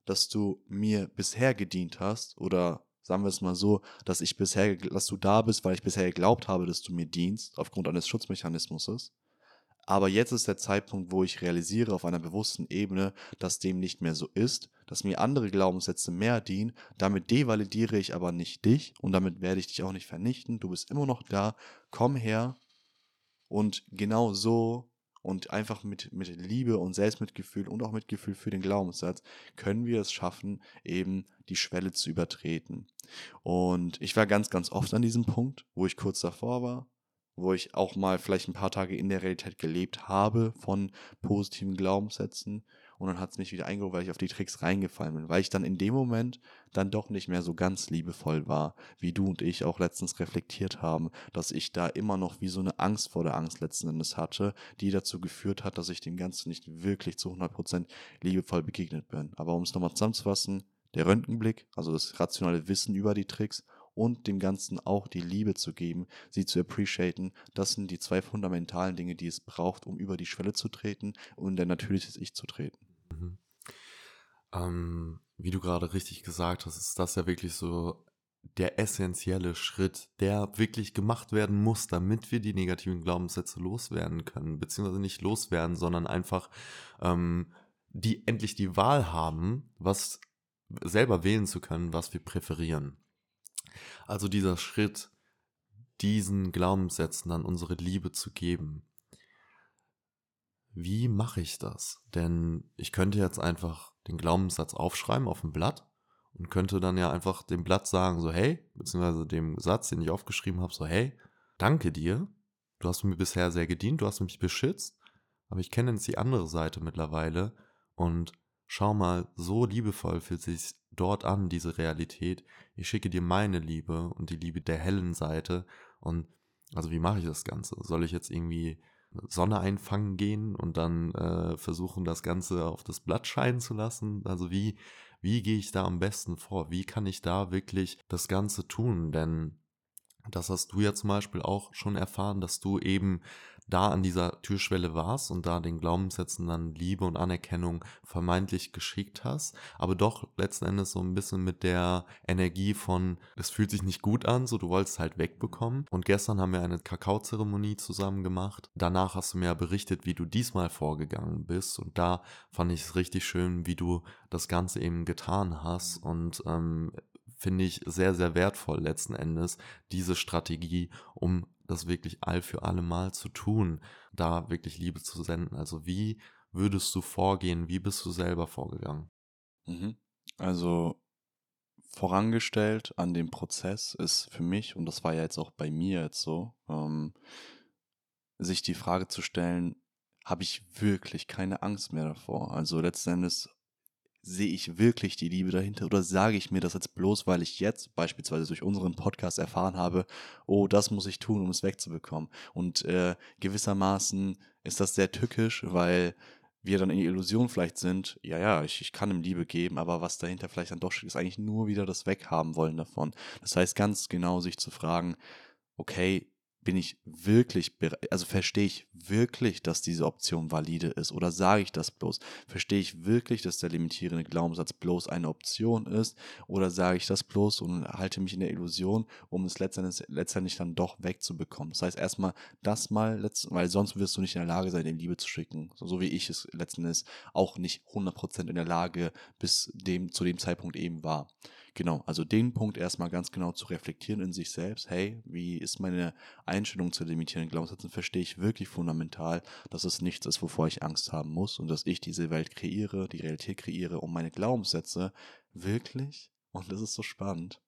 dass du mir bisher gedient hast oder sagen wir es mal so, dass ich bisher, dass du da bist, weil ich bisher geglaubt habe, dass du mir dienst, aufgrund eines Schutzmechanismus. Aber jetzt ist der Zeitpunkt, wo ich realisiere auf einer bewussten Ebene, dass dem nicht mehr so ist, dass mir andere Glaubenssätze mehr dienen. Damit devalidiere ich aber nicht dich und damit werde ich dich auch nicht vernichten. Du bist immer noch da. Komm her. Und genau so und einfach mit, mit Liebe und Selbstmitgefühl und auch Mitgefühl für den Glaubenssatz können wir es schaffen, eben die Schwelle zu übertreten. Und ich war ganz, ganz oft an diesem Punkt, wo ich kurz davor war, wo ich auch mal vielleicht ein paar Tage in der Realität gelebt habe von positiven Glaubenssätzen und dann hat es mich wieder eingeholt, weil ich auf die Tricks reingefallen bin, weil ich dann in dem Moment dann doch nicht mehr so ganz liebevoll war, wie du und ich auch letztens reflektiert haben, dass ich da immer noch wie so eine Angst vor der Angst letzten Endes hatte, die dazu geführt hat, dass ich dem Ganzen nicht wirklich zu 100% liebevoll begegnet bin. Aber um es nochmal zusammenzufassen, der Röntgenblick, also das rationale Wissen über die Tricks und dem Ganzen auch die Liebe zu geben, sie zu appreciaten. Das sind die zwei fundamentalen Dinge, die es braucht, um über die Schwelle zu treten und in dein natürliches Ich zu treten. Mhm. Ähm, wie du gerade richtig gesagt hast, ist das ja wirklich so der essentielle Schritt, der wirklich gemacht werden muss, damit wir die negativen Glaubenssätze loswerden können, beziehungsweise nicht loswerden, sondern einfach ähm, die endlich die Wahl haben, was selber wählen zu können, was wir präferieren. Also dieser Schritt, diesen Glaubenssätzen dann unsere Liebe zu geben. Wie mache ich das? Denn ich könnte jetzt einfach den Glaubenssatz aufschreiben auf ein Blatt und könnte dann ja einfach dem Blatt sagen, so hey, beziehungsweise dem Satz, den ich aufgeschrieben habe, so hey, danke dir, du hast mir bisher sehr gedient, du hast mich beschützt, aber ich kenne jetzt die andere Seite mittlerweile und schau mal, so liebevoll fühlt sich dort an, diese Realität. Ich schicke dir meine Liebe und die Liebe der hellen Seite. Und also wie mache ich das Ganze? Soll ich jetzt irgendwie Sonne einfangen gehen und dann äh, versuchen, das Ganze auf das Blatt scheinen zu lassen? Also wie, wie gehe ich da am besten vor? Wie kann ich da wirklich das Ganze tun? Denn das hast du ja zum Beispiel auch schon erfahren, dass du eben da an dieser Türschwelle warst und da den Glaubenssätzen dann Liebe und Anerkennung vermeintlich geschickt hast, aber doch letzten Endes so ein bisschen mit der Energie von, es fühlt sich nicht gut an, so du wolltest halt wegbekommen. Und gestern haben wir eine Kakaozeremonie zusammen gemacht. Danach hast du mir berichtet, wie du diesmal vorgegangen bist und da fand ich es richtig schön, wie du das Ganze eben getan hast und ähm, finde ich sehr, sehr wertvoll letzten Endes, diese Strategie, um das wirklich all für alle Mal zu tun, da wirklich Liebe zu senden. Also wie würdest du vorgehen? Wie bist du selber vorgegangen? Mhm. Also vorangestellt an dem Prozess ist für mich, und das war ja jetzt auch bei mir jetzt so, ähm, sich die Frage zu stellen, habe ich wirklich keine Angst mehr davor? Also letzten Endes sehe ich wirklich die Liebe dahinter oder sage ich mir das jetzt bloß, weil ich jetzt beispielsweise durch unseren Podcast erfahren habe, oh, das muss ich tun, um es wegzubekommen. Und äh, gewissermaßen ist das sehr tückisch, weil wir dann in die Illusion vielleicht sind, ja, ja, ich, ich kann ihm Liebe geben, aber was dahinter vielleicht dann doch steht, ist eigentlich nur wieder das Weghaben wollen davon. Das heißt, ganz genau sich zu fragen, okay, bin ich wirklich, also verstehe ich wirklich, dass diese Option valide ist oder sage ich das bloß? Verstehe ich wirklich, dass der limitierende Glaubenssatz bloß eine Option ist oder sage ich das bloß und halte mich in der Illusion, um es letztendlich, letztendlich dann doch wegzubekommen? Das heißt erstmal das mal, weil sonst wirst du nicht in der Lage sein, den Liebe zu schicken. So wie ich es letztendlich auch nicht 100% in der Lage bis dem, zu dem Zeitpunkt eben war. Genau, also den Punkt erstmal ganz genau zu reflektieren in sich selbst. Hey, wie ist meine Einstellung zu limitierenden Glaubenssätzen? Verstehe ich wirklich fundamental, dass es nichts ist, wovor ich Angst haben muss und dass ich diese Welt kreiere, die Realität kreiere, um meine Glaubenssätze wirklich, und das ist so spannend,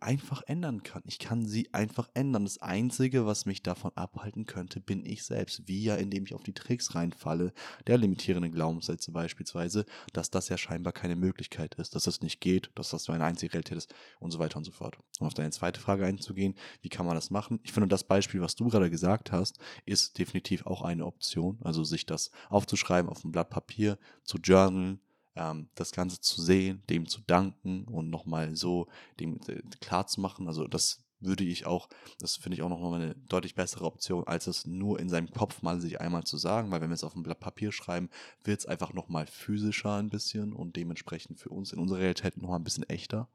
einfach ändern kann. Ich kann sie einfach ändern. Das Einzige, was mich davon abhalten könnte, bin ich selbst. Wie ja, indem ich auf die Tricks reinfalle, der limitierenden Glaubenssätze beispielsweise, dass das ja scheinbar keine Möglichkeit ist, dass das nicht geht, dass das nur eine einzige Realität ist und so weiter und so fort. Um auf deine zweite Frage einzugehen, wie kann man das machen? Ich finde, das Beispiel, was du gerade gesagt hast, ist definitiv auch eine Option. Also sich das aufzuschreiben auf ein Blatt Papier, zu journalen, ähm, das Ganze zu sehen, dem zu danken und nochmal so dem äh, klar zu machen. Also das würde ich auch, das finde ich auch nochmal eine deutlich bessere Option, als es nur in seinem Kopf mal sich einmal zu sagen, weil wenn wir es auf ein Blatt Papier schreiben, wird es einfach nochmal physischer ein bisschen und dementsprechend für uns in unserer Realität nochmal ein bisschen echter.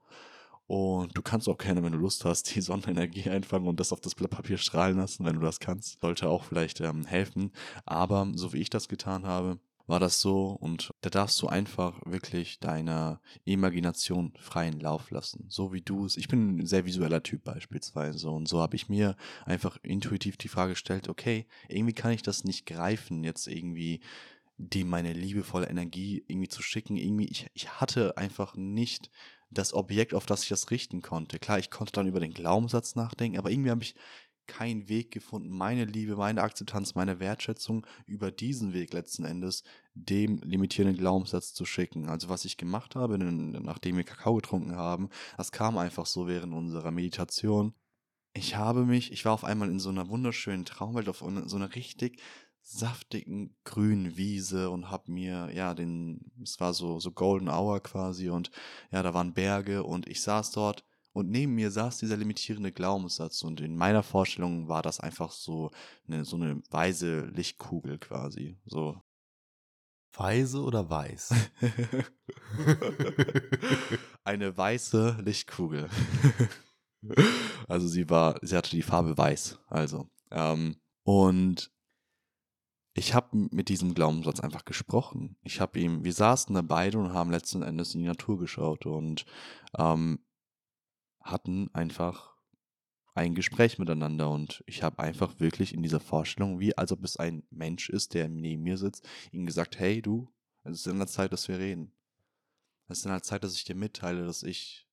Und du kannst auch gerne, wenn du Lust hast, die [LAUGHS] Sonnenenergie einfangen und das auf das Blatt Papier strahlen lassen, wenn du das kannst. Sollte auch vielleicht ähm, helfen. Aber so wie ich das getan habe, war das so und da darfst du einfach wirklich deiner Imagination freien Lauf lassen, so wie du es. Ich bin ein sehr visueller Typ beispielsweise und so habe ich mir einfach intuitiv die Frage gestellt, okay, irgendwie kann ich das nicht greifen, jetzt irgendwie dem meine liebevolle Energie irgendwie zu schicken. Irgendwie, ich, ich hatte einfach nicht das Objekt, auf das ich das richten konnte. Klar, ich konnte dann über den Glaubenssatz nachdenken, aber irgendwie habe ich keinen Weg gefunden, meine Liebe, meine Akzeptanz, meine Wertschätzung über diesen Weg letzten Endes dem limitierenden Glaubenssatz zu schicken. Also was ich gemacht habe, nachdem wir Kakao getrunken haben, das kam einfach so während unserer Meditation. Ich habe mich, ich war auf einmal in so einer wunderschönen Traumwelt, auf so einer richtig saftigen grünen Wiese und habe mir, ja, den, es war so, so Golden Hour quasi und ja, da waren Berge und ich saß dort und neben mir saß dieser limitierende Glaubenssatz und in meiner Vorstellung war das einfach so eine, so eine weise Lichtkugel quasi. So. Weise oder weiß? [LAUGHS] eine weiße Lichtkugel. [LAUGHS] also sie war, sie hatte die Farbe weiß. Also. Ähm, und ich habe mit diesem Glaubenssatz einfach gesprochen. Ich habe ihm, wir saßen da beide und haben letzten Endes in die Natur geschaut und ähm, hatten einfach ein Gespräch miteinander und ich habe einfach wirklich in dieser Vorstellung, wie als ob es ein Mensch ist, der neben mir sitzt, ihm gesagt, hey du, es ist in der Zeit, dass wir reden. Es ist in der Zeit, dass ich dir mitteile, dass ich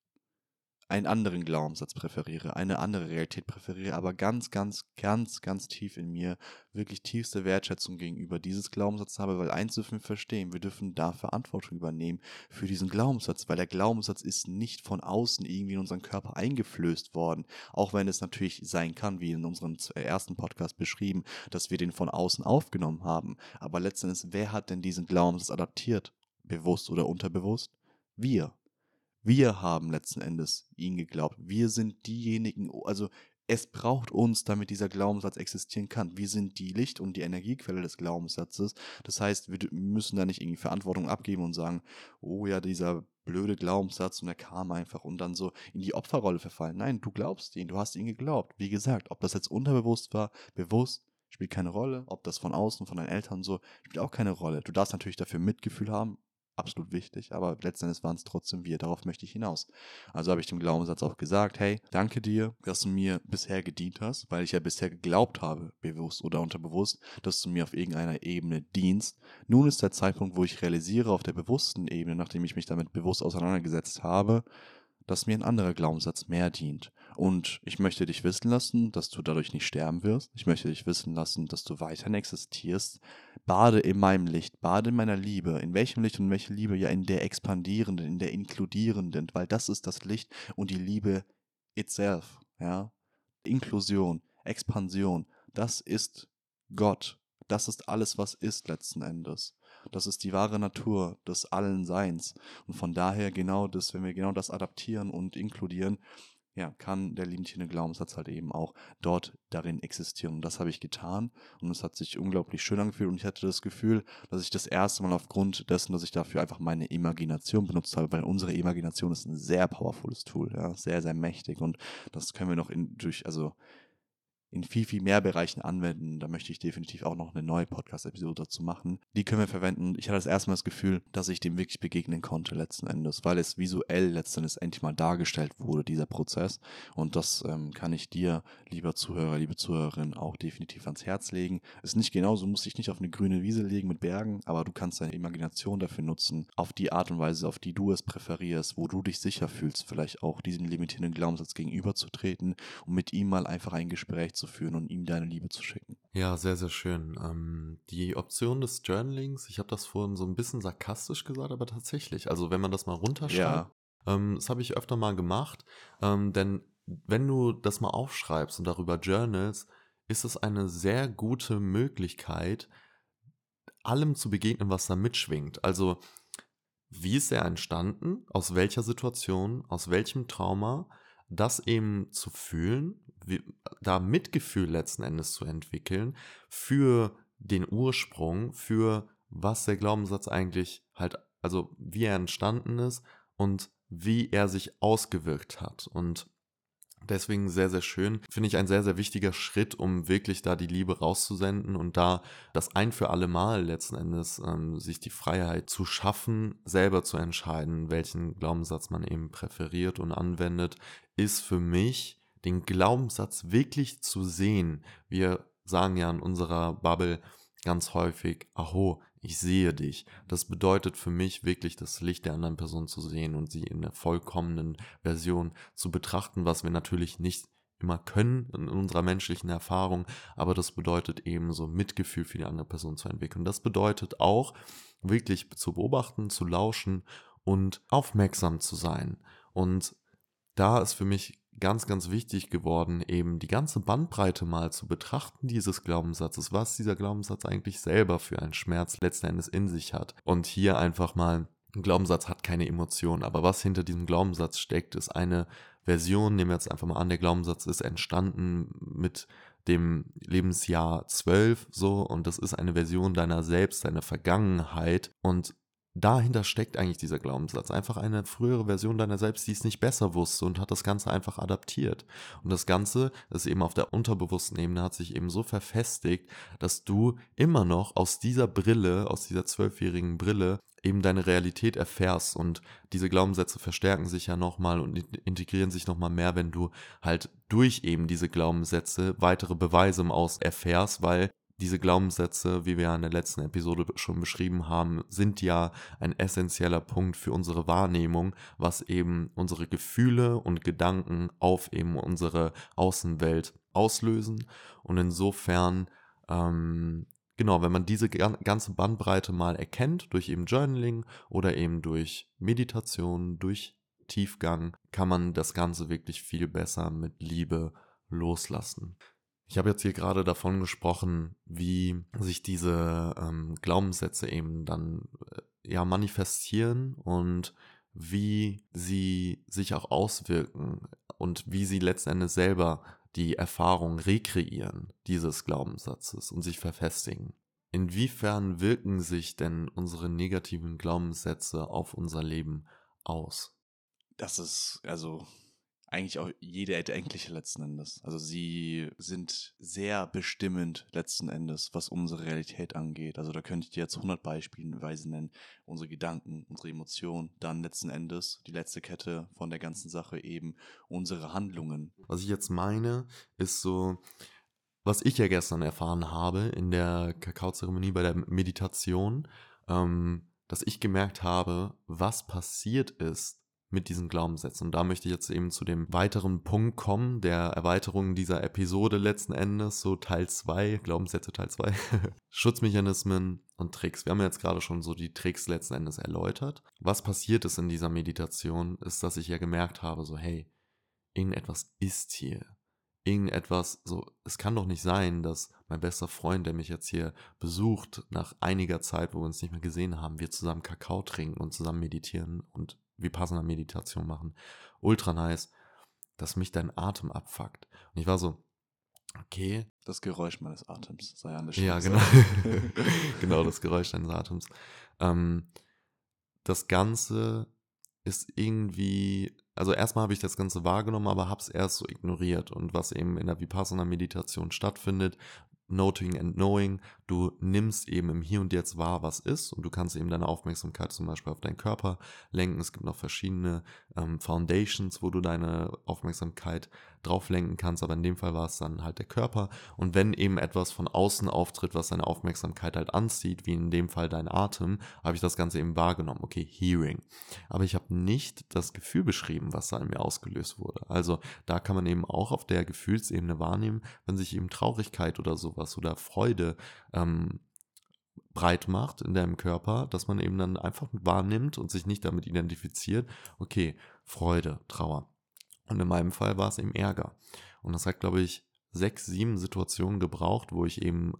einen anderen Glaubenssatz präferiere, eine andere Realität präferiere, aber ganz, ganz, ganz, ganz tief in mir wirklich tiefste Wertschätzung gegenüber dieses Glaubenssatz habe, weil eins dürfen wir verstehen, wir dürfen da Verantwortung übernehmen für diesen Glaubenssatz, weil der Glaubenssatz ist nicht von außen irgendwie in unseren Körper eingeflößt worden, auch wenn es natürlich sein kann, wie in unserem ersten Podcast beschrieben, dass wir den von außen aufgenommen haben. Aber letztendlich, wer hat denn diesen Glaubenssatz adaptiert? Bewusst oder unterbewusst? Wir. Wir haben letzten Endes ihn geglaubt. Wir sind diejenigen, also es braucht uns, damit dieser Glaubenssatz existieren kann. Wir sind die Licht- und die Energiequelle des Glaubenssatzes. Das heißt, wir müssen da nicht irgendwie Verantwortung abgeben und sagen, oh ja, dieser blöde Glaubenssatz und er kam einfach und dann so in die Opferrolle verfallen. Nein, du glaubst ihn, du hast ihn geglaubt. Wie gesagt, ob das jetzt unterbewusst war, bewusst, spielt keine Rolle. Ob das von außen, von deinen Eltern so, spielt auch keine Rolle. Du darfst natürlich dafür Mitgefühl haben, absolut wichtig, aber letztendlich waren es trotzdem wir. Darauf möchte ich hinaus. Also habe ich dem Glaubenssatz auch gesagt, hey, danke dir, dass du mir bisher gedient hast, weil ich ja bisher geglaubt habe, bewusst oder unterbewusst, dass du mir auf irgendeiner Ebene dienst. Nun ist der Zeitpunkt, wo ich realisiere auf der bewussten Ebene, nachdem ich mich damit bewusst auseinandergesetzt habe, dass mir ein anderer Glaubenssatz mehr dient. Und ich möchte dich wissen lassen, dass du dadurch nicht sterben wirst. Ich möchte dich wissen lassen, dass du weiterhin existierst. Bade in meinem Licht, bade in meiner Liebe. In welchem Licht und welche Liebe? Ja, in der expandierenden, in der inkludierenden, weil das ist das Licht und die Liebe itself. Ja, Inklusion, Expansion, das ist Gott. Das ist alles, was ist letzten Endes. Das ist die wahre Natur des allen Seins. Und von daher genau das, wenn wir genau das adaptieren und inkludieren, ja, kann der limitierende Glaubenssatz halt eben auch dort darin existieren. Und das habe ich getan und es hat sich unglaublich schön angefühlt und ich hatte das Gefühl, dass ich das erste Mal aufgrund dessen, dass ich dafür einfach meine Imagination benutzt habe, weil unsere Imagination ist ein sehr powervolles Tool, ja, sehr, sehr mächtig und das können wir noch in, durch, also in viel, viel mehr Bereichen anwenden. Da möchte ich definitiv auch noch eine neue Podcast-Episode dazu machen. Die können wir verwenden. Ich hatte das erste Mal das Gefühl, dass ich dem wirklich begegnen konnte letzten Endes, weil es visuell letzten Endes endlich mal dargestellt wurde, dieser Prozess. Und das ähm, kann ich dir, lieber Zuhörer, liebe Zuhörerin, auch definitiv ans Herz legen. Es ist nicht genauso, musst dich nicht auf eine grüne Wiese legen mit Bergen, aber du kannst deine Imagination dafür nutzen, auf die Art und Weise, auf die du es präferierst, wo du dich sicher fühlst, vielleicht auch diesem limitierenden Glaubenssatz gegenüberzutreten und mit ihm mal einfach ein Gespräch zu führen und ihm deine Liebe zu schicken. Ja, sehr, sehr schön. Ähm, die Option des Journalings, ich habe das vorhin so ein bisschen sarkastisch gesagt, aber tatsächlich, also wenn man das mal runterschreibt, ja. ähm, das habe ich öfter mal gemacht, ähm, denn wenn du das mal aufschreibst und darüber journals, ist es eine sehr gute Möglichkeit, allem zu begegnen, was da mitschwingt. Also, wie ist er entstanden? Aus welcher Situation? Aus welchem Trauma? Das eben zu fühlen, da Mitgefühl letzten Endes zu entwickeln für den Ursprung, für was der Glaubenssatz eigentlich halt, also wie er entstanden ist und wie er sich ausgewirkt hat. Und Deswegen sehr, sehr schön. Finde ich ein sehr, sehr wichtiger Schritt, um wirklich da die Liebe rauszusenden und da das ein für alle Mal letzten Endes ähm, sich die Freiheit zu schaffen, selber zu entscheiden, welchen Glaubenssatz man eben präferiert und anwendet, ist für mich den Glaubenssatz wirklich zu sehen. Wir sagen ja in unserer Bubble ganz häufig, aho, ich sehe dich. Das bedeutet für mich wirklich das Licht der anderen Person zu sehen und sie in der vollkommenen Version zu betrachten, was wir natürlich nicht immer können in unserer menschlichen Erfahrung, aber das bedeutet eben so Mitgefühl für die andere Person zu entwickeln. Das bedeutet auch wirklich zu beobachten, zu lauschen und aufmerksam zu sein. Und da ist für mich ganz, ganz wichtig geworden, eben die ganze Bandbreite mal zu betrachten dieses Glaubenssatzes, was dieser Glaubenssatz eigentlich selber für einen Schmerz letzten Endes in sich hat. Und hier einfach mal, ein Glaubenssatz hat keine Emotion, aber was hinter diesem Glaubenssatz steckt, ist eine Version, nehmen wir jetzt einfach mal an, der Glaubenssatz ist entstanden mit dem Lebensjahr 12 so und das ist eine Version deiner selbst, deiner Vergangenheit und dahinter steckt eigentlich dieser Glaubenssatz. Einfach eine frühere Version deiner selbst, die es nicht besser wusste und hat das Ganze einfach adaptiert. Und das Ganze, das eben auf der unterbewussten Ebene, hat sich eben so verfestigt, dass du immer noch aus dieser Brille, aus dieser zwölfjährigen Brille, eben deine Realität erfährst und diese Glaubenssätze verstärken sich ja nochmal und integrieren sich nochmal mehr, wenn du halt durch eben diese Glaubenssätze weitere Beweise im Aus erfährst, weil diese Glaubenssätze, wie wir ja in der letzten Episode schon beschrieben haben, sind ja ein essentieller Punkt für unsere Wahrnehmung, was eben unsere Gefühle und Gedanken auf eben unsere Außenwelt auslösen. Und insofern, ähm, genau, wenn man diese ganze Bandbreite mal erkennt, durch eben Journaling oder eben durch Meditation, durch Tiefgang, kann man das Ganze wirklich viel besser mit Liebe loslassen. Ich habe jetzt hier gerade davon gesprochen, wie sich diese ähm, Glaubenssätze eben dann äh, ja manifestieren und wie sie sich auch auswirken und wie sie letzten Endes selber die Erfahrung rekreieren dieses Glaubenssatzes und sich verfestigen. Inwiefern wirken sich denn unsere negativen Glaubenssätze auf unser Leben aus? Das ist also eigentlich auch jede erdenkliche letzten Endes. Also sie sind sehr bestimmend letzten Endes, was unsere Realität angeht. Also da könnte ich dir jetzt 100 Beispielweise nennen. Unsere Gedanken, unsere Emotionen, dann letzten Endes die letzte Kette von der ganzen Sache eben unsere Handlungen. Was ich jetzt meine, ist so, was ich ja gestern erfahren habe in der Kakaozeremonie bei der Meditation, ähm, dass ich gemerkt habe, was passiert ist, mit diesen Glaubenssätzen. Und da möchte ich jetzt eben zu dem weiteren Punkt kommen, der Erweiterung dieser Episode letzten Endes, so Teil 2, Glaubenssätze Teil 2, [LAUGHS] Schutzmechanismen und Tricks. Wir haben jetzt gerade schon so die Tricks letzten Endes erläutert. Was passiert ist in dieser Meditation, ist, dass ich ja gemerkt habe, so hey, irgendetwas ist hier. Irgendetwas, so, es kann doch nicht sein, dass mein bester Freund, der mich jetzt hier besucht, nach einiger Zeit, wo wir uns nicht mehr gesehen haben, wir zusammen Kakao trinken und zusammen meditieren und Vipassana-Meditation machen. Ultra nice, dass mich dein Atem abfuckt. Und ich war so, okay. Das Geräusch meines Atems sei an der Stelle. Ja, genau. [LAUGHS] [LAUGHS] genau, das Geräusch deines Atems. Ähm, das Ganze ist irgendwie, also erstmal habe ich das Ganze wahrgenommen, aber habe es erst so ignoriert. Und was eben in der Vipassana-Meditation stattfindet, Noting and Knowing. Du nimmst eben im Hier und Jetzt wahr, was ist und du kannst eben deine Aufmerksamkeit zum Beispiel auf deinen Körper lenken. Es gibt noch verschiedene ähm, Foundations, wo du deine Aufmerksamkeit drauf lenken kannst, aber in dem Fall war es dann halt der Körper. Und wenn eben etwas von außen auftritt, was deine Aufmerksamkeit halt anzieht, wie in dem Fall dein Atem, habe ich das Ganze eben wahrgenommen. Okay, Hearing. Aber ich habe nicht das Gefühl beschrieben, was da in mir ausgelöst wurde. Also da kann man eben auch auf der Gefühlsebene wahrnehmen, wenn sich eben Traurigkeit oder sowas oder Freude ähm, breit macht in deinem Körper, dass man eben dann einfach wahrnimmt und sich nicht damit identifiziert, okay, Freude, Trauer. Und in meinem Fall war es eben Ärger. Und das hat, glaube ich, sechs, sieben Situationen gebraucht, wo ich eben,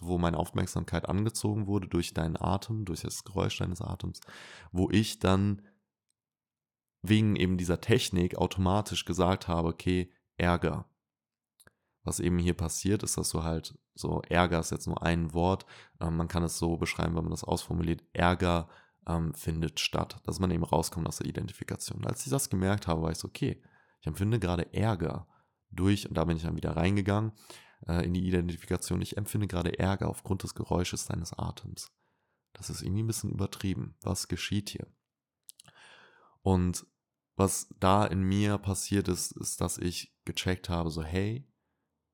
wo meine Aufmerksamkeit angezogen wurde durch deinen Atem, durch das Geräusch deines Atems, wo ich dann wegen eben dieser Technik automatisch gesagt habe, okay, Ärger. Was eben hier passiert, ist, dass du halt so Ärger ist jetzt nur ein Wort. Ähm, man kann es so beschreiben, wenn man das ausformuliert. Ärger ähm, findet statt, dass man eben rauskommt aus der Identifikation. Als ich das gemerkt habe, war ich so, okay, ich empfinde gerade Ärger durch, und da bin ich dann wieder reingegangen äh, in die Identifikation, ich empfinde gerade Ärger aufgrund des Geräusches deines Atems. Das ist irgendwie ein bisschen übertrieben. Was geschieht hier? Und was da in mir passiert ist, ist, dass ich gecheckt habe, so hey,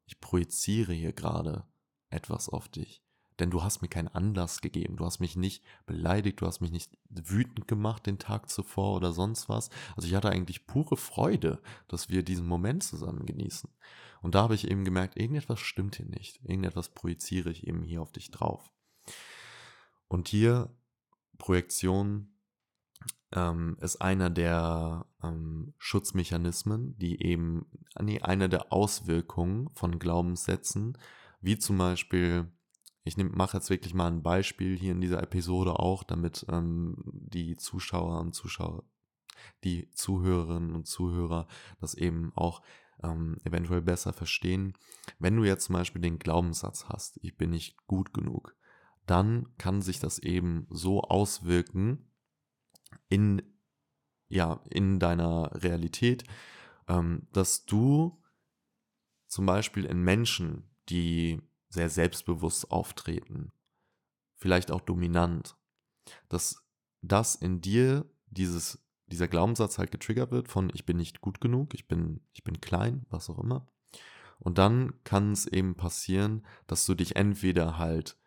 ich projiziere hier gerade etwas auf dich denn du hast mir keinen Anlass gegeben. Du hast mich nicht beleidigt, du hast mich nicht wütend gemacht den Tag zuvor oder sonst was. Also ich hatte eigentlich pure Freude, dass wir diesen Moment zusammen genießen. Und da habe ich eben gemerkt, irgendetwas stimmt hier nicht. Irgendetwas projiziere ich eben hier auf dich drauf. Und hier Projektion ähm, ist einer der ähm, Schutzmechanismen, die eben, nee, eine der Auswirkungen von Glaubenssätzen, wie zum Beispiel ich mache jetzt wirklich mal ein Beispiel hier in dieser Episode auch, damit ähm, die Zuschauer und Zuschauer, die Zuhörerinnen und Zuhörer das eben auch ähm, eventuell besser verstehen. Wenn du jetzt zum Beispiel den Glaubenssatz hast, ich bin nicht gut genug, dann kann sich das eben so auswirken in, ja, in deiner Realität, ähm, dass du zum Beispiel in Menschen, die sehr selbstbewusst auftreten, vielleicht auch dominant, dass das in dir dieses, dieser Glaubenssatz halt getriggert wird von ich bin nicht gut genug, ich bin, ich bin klein, was auch immer. Und dann kann es eben passieren, dass du dich entweder halt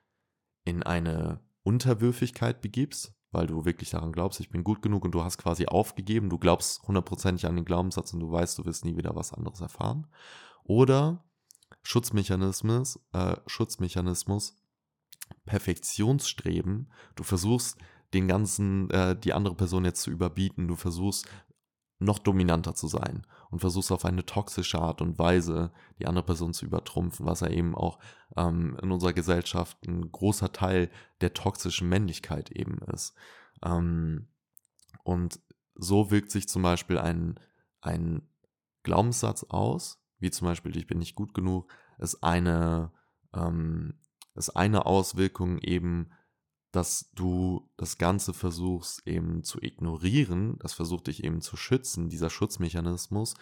in eine Unterwürfigkeit begibst, weil du wirklich daran glaubst, ich bin gut genug und du hast quasi aufgegeben, du glaubst hundertprozentig an den Glaubenssatz und du weißt, du wirst nie wieder was anderes erfahren. Oder Schutzmechanismus, äh, Schutzmechanismus, Perfektionsstreben, du versuchst den ganzen, äh, die andere Person jetzt zu überbieten, du versuchst noch dominanter zu sein und versuchst auf eine toxische Art und Weise die andere Person zu übertrumpfen, was ja eben auch ähm, in unserer Gesellschaft ein großer Teil der toxischen Männlichkeit eben ist. Ähm, und so wirkt sich zum Beispiel ein, ein Glaubenssatz aus, wie zum Beispiel ich bin nicht gut genug, ist eine, ähm, ist eine Auswirkung eben dass du das Ganze versuchst eben zu ignorieren, das versucht dich eben zu schützen, dieser Schutzmechanismus,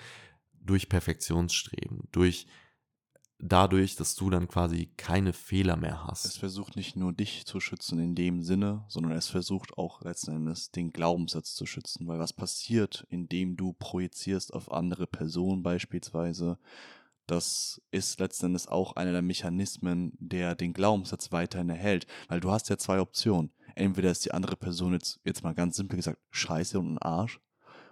durch Perfektionsstreben, durch dadurch, dass du dann quasi keine Fehler mehr hast. Es versucht nicht nur dich zu schützen in dem Sinne, sondern es versucht auch letzten Endes den Glaubenssatz zu schützen, weil was passiert, indem du projizierst auf andere Personen beispielsweise, das ist letzten Endes auch einer der Mechanismen, der den Glaubenssatz weiterhin erhält. Weil du hast ja zwei Optionen. Entweder ist die andere Person jetzt, jetzt mal ganz simpel gesagt, scheiße und ein Arsch.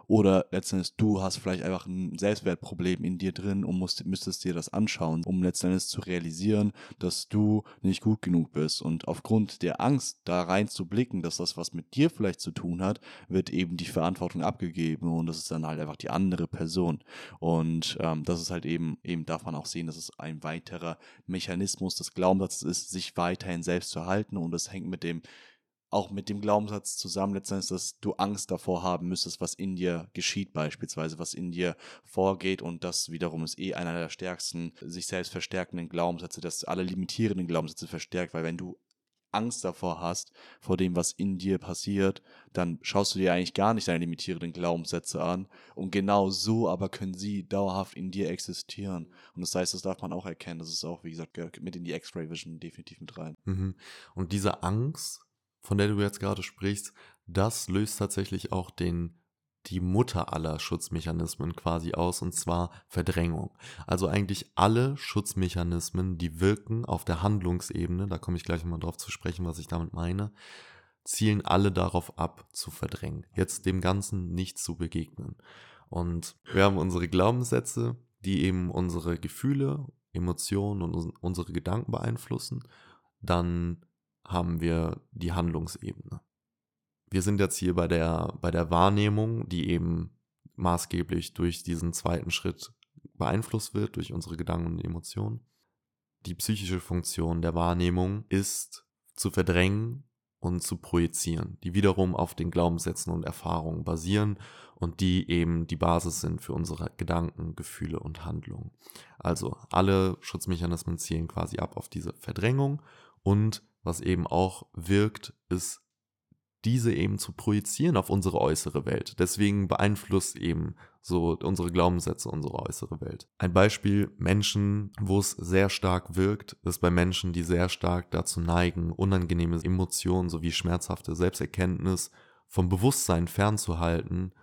Oder letztendlich du hast vielleicht einfach ein Selbstwertproblem in dir drin und musst, müsstest dir das anschauen, um letztendlich zu realisieren, dass du nicht gut genug bist. Und aufgrund der Angst, da rein zu blicken, dass das was mit dir vielleicht zu tun hat, wird eben die Verantwortung abgegeben und das ist dann halt einfach die andere Person. Und ähm, das ist halt eben, eben darf man auch sehen, dass es ein weiterer Mechanismus des Glaubenssatzes ist, sich weiterhin selbst zu halten und das hängt mit dem auch mit dem Glaubenssatz zusammen letztendlich, dass du Angst davor haben müsstest, was in dir geschieht beispielsweise, was in dir vorgeht und das wiederum ist eh einer der stärksten sich selbst verstärkenden Glaubenssätze, dass alle limitierenden Glaubenssätze verstärkt, weil wenn du Angst davor hast, vor dem, was in dir passiert, dann schaust du dir eigentlich gar nicht deine limitierenden Glaubenssätze an. Und genau so aber können sie dauerhaft in dir existieren. Und das heißt, das darf man auch erkennen. Das ist auch, wie gesagt, mit in die X-Ray Vision definitiv mit rein. Mhm. Und diese Angst von der du jetzt gerade sprichst, das löst tatsächlich auch den die Mutter aller Schutzmechanismen quasi aus, und zwar Verdrängung. Also eigentlich alle Schutzmechanismen, die wirken auf der Handlungsebene, da komme ich gleich nochmal drauf zu sprechen, was ich damit meine, zielen alle darauf ab, zu verdrängen, jetzt dem Ganzen nicht zu begegnen. Und wir haben unsere Glaubenssätze, die eben unsere Gefühle, Emotionen und unsere Gedanken beeinflussen. Dann haben wir die Handlungsebene. Wir sind jetzt hier bei der, bei der Wahrnehmung, die eben maßgeblich durch diesen zweiten Schritt beeinflusst wird, durch unsere Gedanken und Emotionen. Die psychische Funktion der Wahrnehmung ist zu verdrängen und zu projizieren, die wiederum auf den Glaubenssätzen und Erfahrungen basieren und die eben die Basis sind für unsere Gedanken, Gefühle und Handlungen. Also alle Schutzmechanismen zielen quasi ab auf diese Verdrängung und was eben auch wirkt, ist diese eben zu projizieren auf unsere äußere Welt. Deswegen beeinflusst eben so unsere Glaubenssätze unsere äußere Welt. Ein Beispiel Menschen, wo es sehr stark wirkt, ist bei Menschen, die sehr stark dazu neigen, unangenehme Emotionen sowie schmerzhafte Selbsterkenntnis vom Bewusstsein fernzuhalten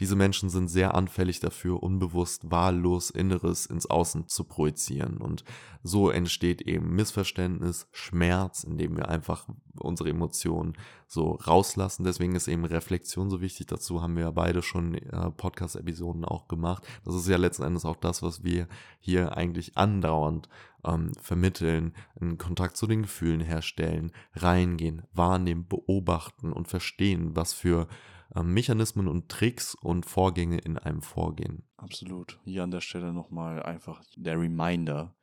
diese Menschen sind sehr anfällig dafür, unbewusst, wahllos Inneres ins Außen zu projizieren. Und so entsteht eben Missverständnis, Schmerz, indem wir einfach unsere Emotionen so rauslassen. Deswegen ist eben Reflexion so wichtig. Dazu haben wir ja beide schon äh, Podcast-Episoden auch gemacht. Das ist ja letzten Endes auch das, was wir hier eigentlich andauernd ähm, vermitteln, einen Kontakt zu den Gefühlen herstellen, reingehen, wahrnehmen, beobachten und verstehen, was für Mechanismen und Tricks und Vorgänge in einem vorgehen. Absolut. Hier an der Stelle nochmal einfach der Reminder,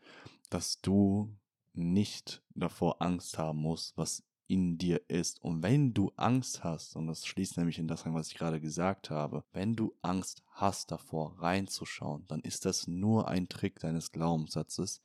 dass du nicht davor Angst haben musst, was in dir ist. Und wenn du Angst hast, und das schließt nämlich in das an, was ich gerade gesagt habe, wenn du Angst hast davor reinzuschauen, dann ist das nur ein Trick deines Glaubenssatzes,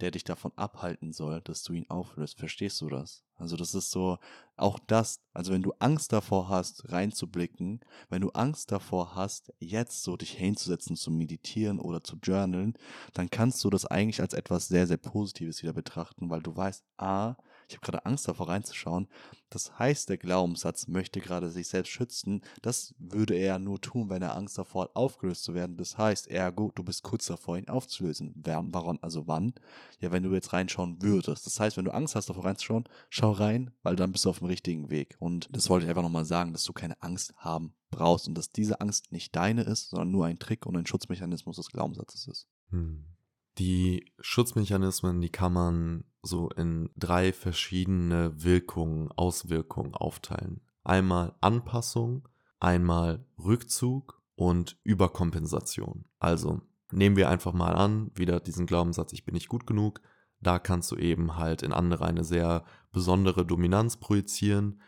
der dich davon abhalten soll, dass du ihn auflöst. Verstehst du das? Also das ist so, auch das, also wenn du Angst davor hast, reinzublicken, wenn du Angst davor hast, jetzt so dich hinzusetzen, zu meditieren oder zu journalen, dann kannst du das eigentlich als etwas sehr, sehr Positives wieder betrachten, weil du weißt, a, ich habe gerade Angst davor reinzuschauen. Das heißt, der Glaubenssatz möchte gerade sich selbst schützen. Das würde er nur tun, wenn er Angst davor hat, aufgelöst zu werden. Das heißt, ergo, du bist kurz davor, ihn aufzulösen. Warum, also wann? Ja, wenn du jetzt reinschauen würdest. Das heißt, wenn du Angst hast, davor reinzuschauen, schau rein, weil dann bist du auf dem richtigen Weg. Und das wollte ich einfach nochmal sagen, dass du keine Angst haben brauchst und dass diese Angst nicht deine ist, sondern nur ein Trick und ein Schutzmechanismus des Glaubenssatzes ist. Hm. Die Schutzmechanismen, die kann man so in drei verschiedene Wirkungen, Auswirkungen aufteilen. Einmal Anpassung, einmal Rückzug und Überkompensation. Also nehmen wir einfach mal an, wieder diesen Glaubenssatz, ich bin nicht gut genug. Da kannst du eben halt in andere eine sehr besondere Dominanz projizieren.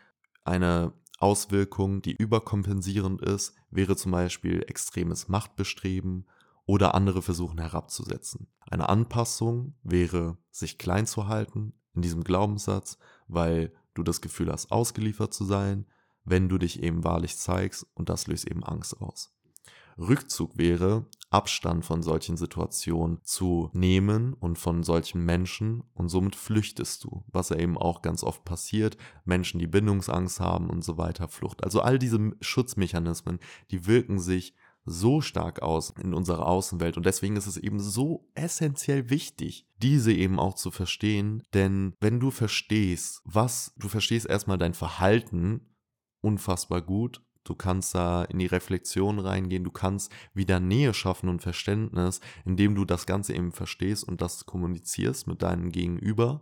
Eine Auswirkung, die überkompensierend ist, wäre zum Beispiel extremes Machtbestreben oder andere versuchen herabzusetzen. Eine Anpassung wäre, sich klein zu halten in diesem Glaubenssatz, weil du das Gefühl hast, ausgeliefert zu sein, wenn du dich eben wahrlich zeigst und das löst eben Angst aus. Rückzug wäre, Abstand von solchen Situationen zu nehmen und von solchen Menschen und somit flüchtest du, was ja eben auch ganz oft passiert. Menschen, die Bindungsangst haben und so weiter, Flucht. Also all diese Schutzmechanismen, die wirken sich so stark aus in unserer Außenwelt. Und deswegen ist es eben so essentiell wichtig, diese eben auch zu verstehen, denn wenn du verstehst, was, du verstehst erstmal dein Verhalten unfassbar gut, du kannst da in die Reflexion reingehen, du kannst wieder Nähe schaffen und Verständnis, indem du das Ganze eben verstehst und das kommunizierst mit deinem Gegenüber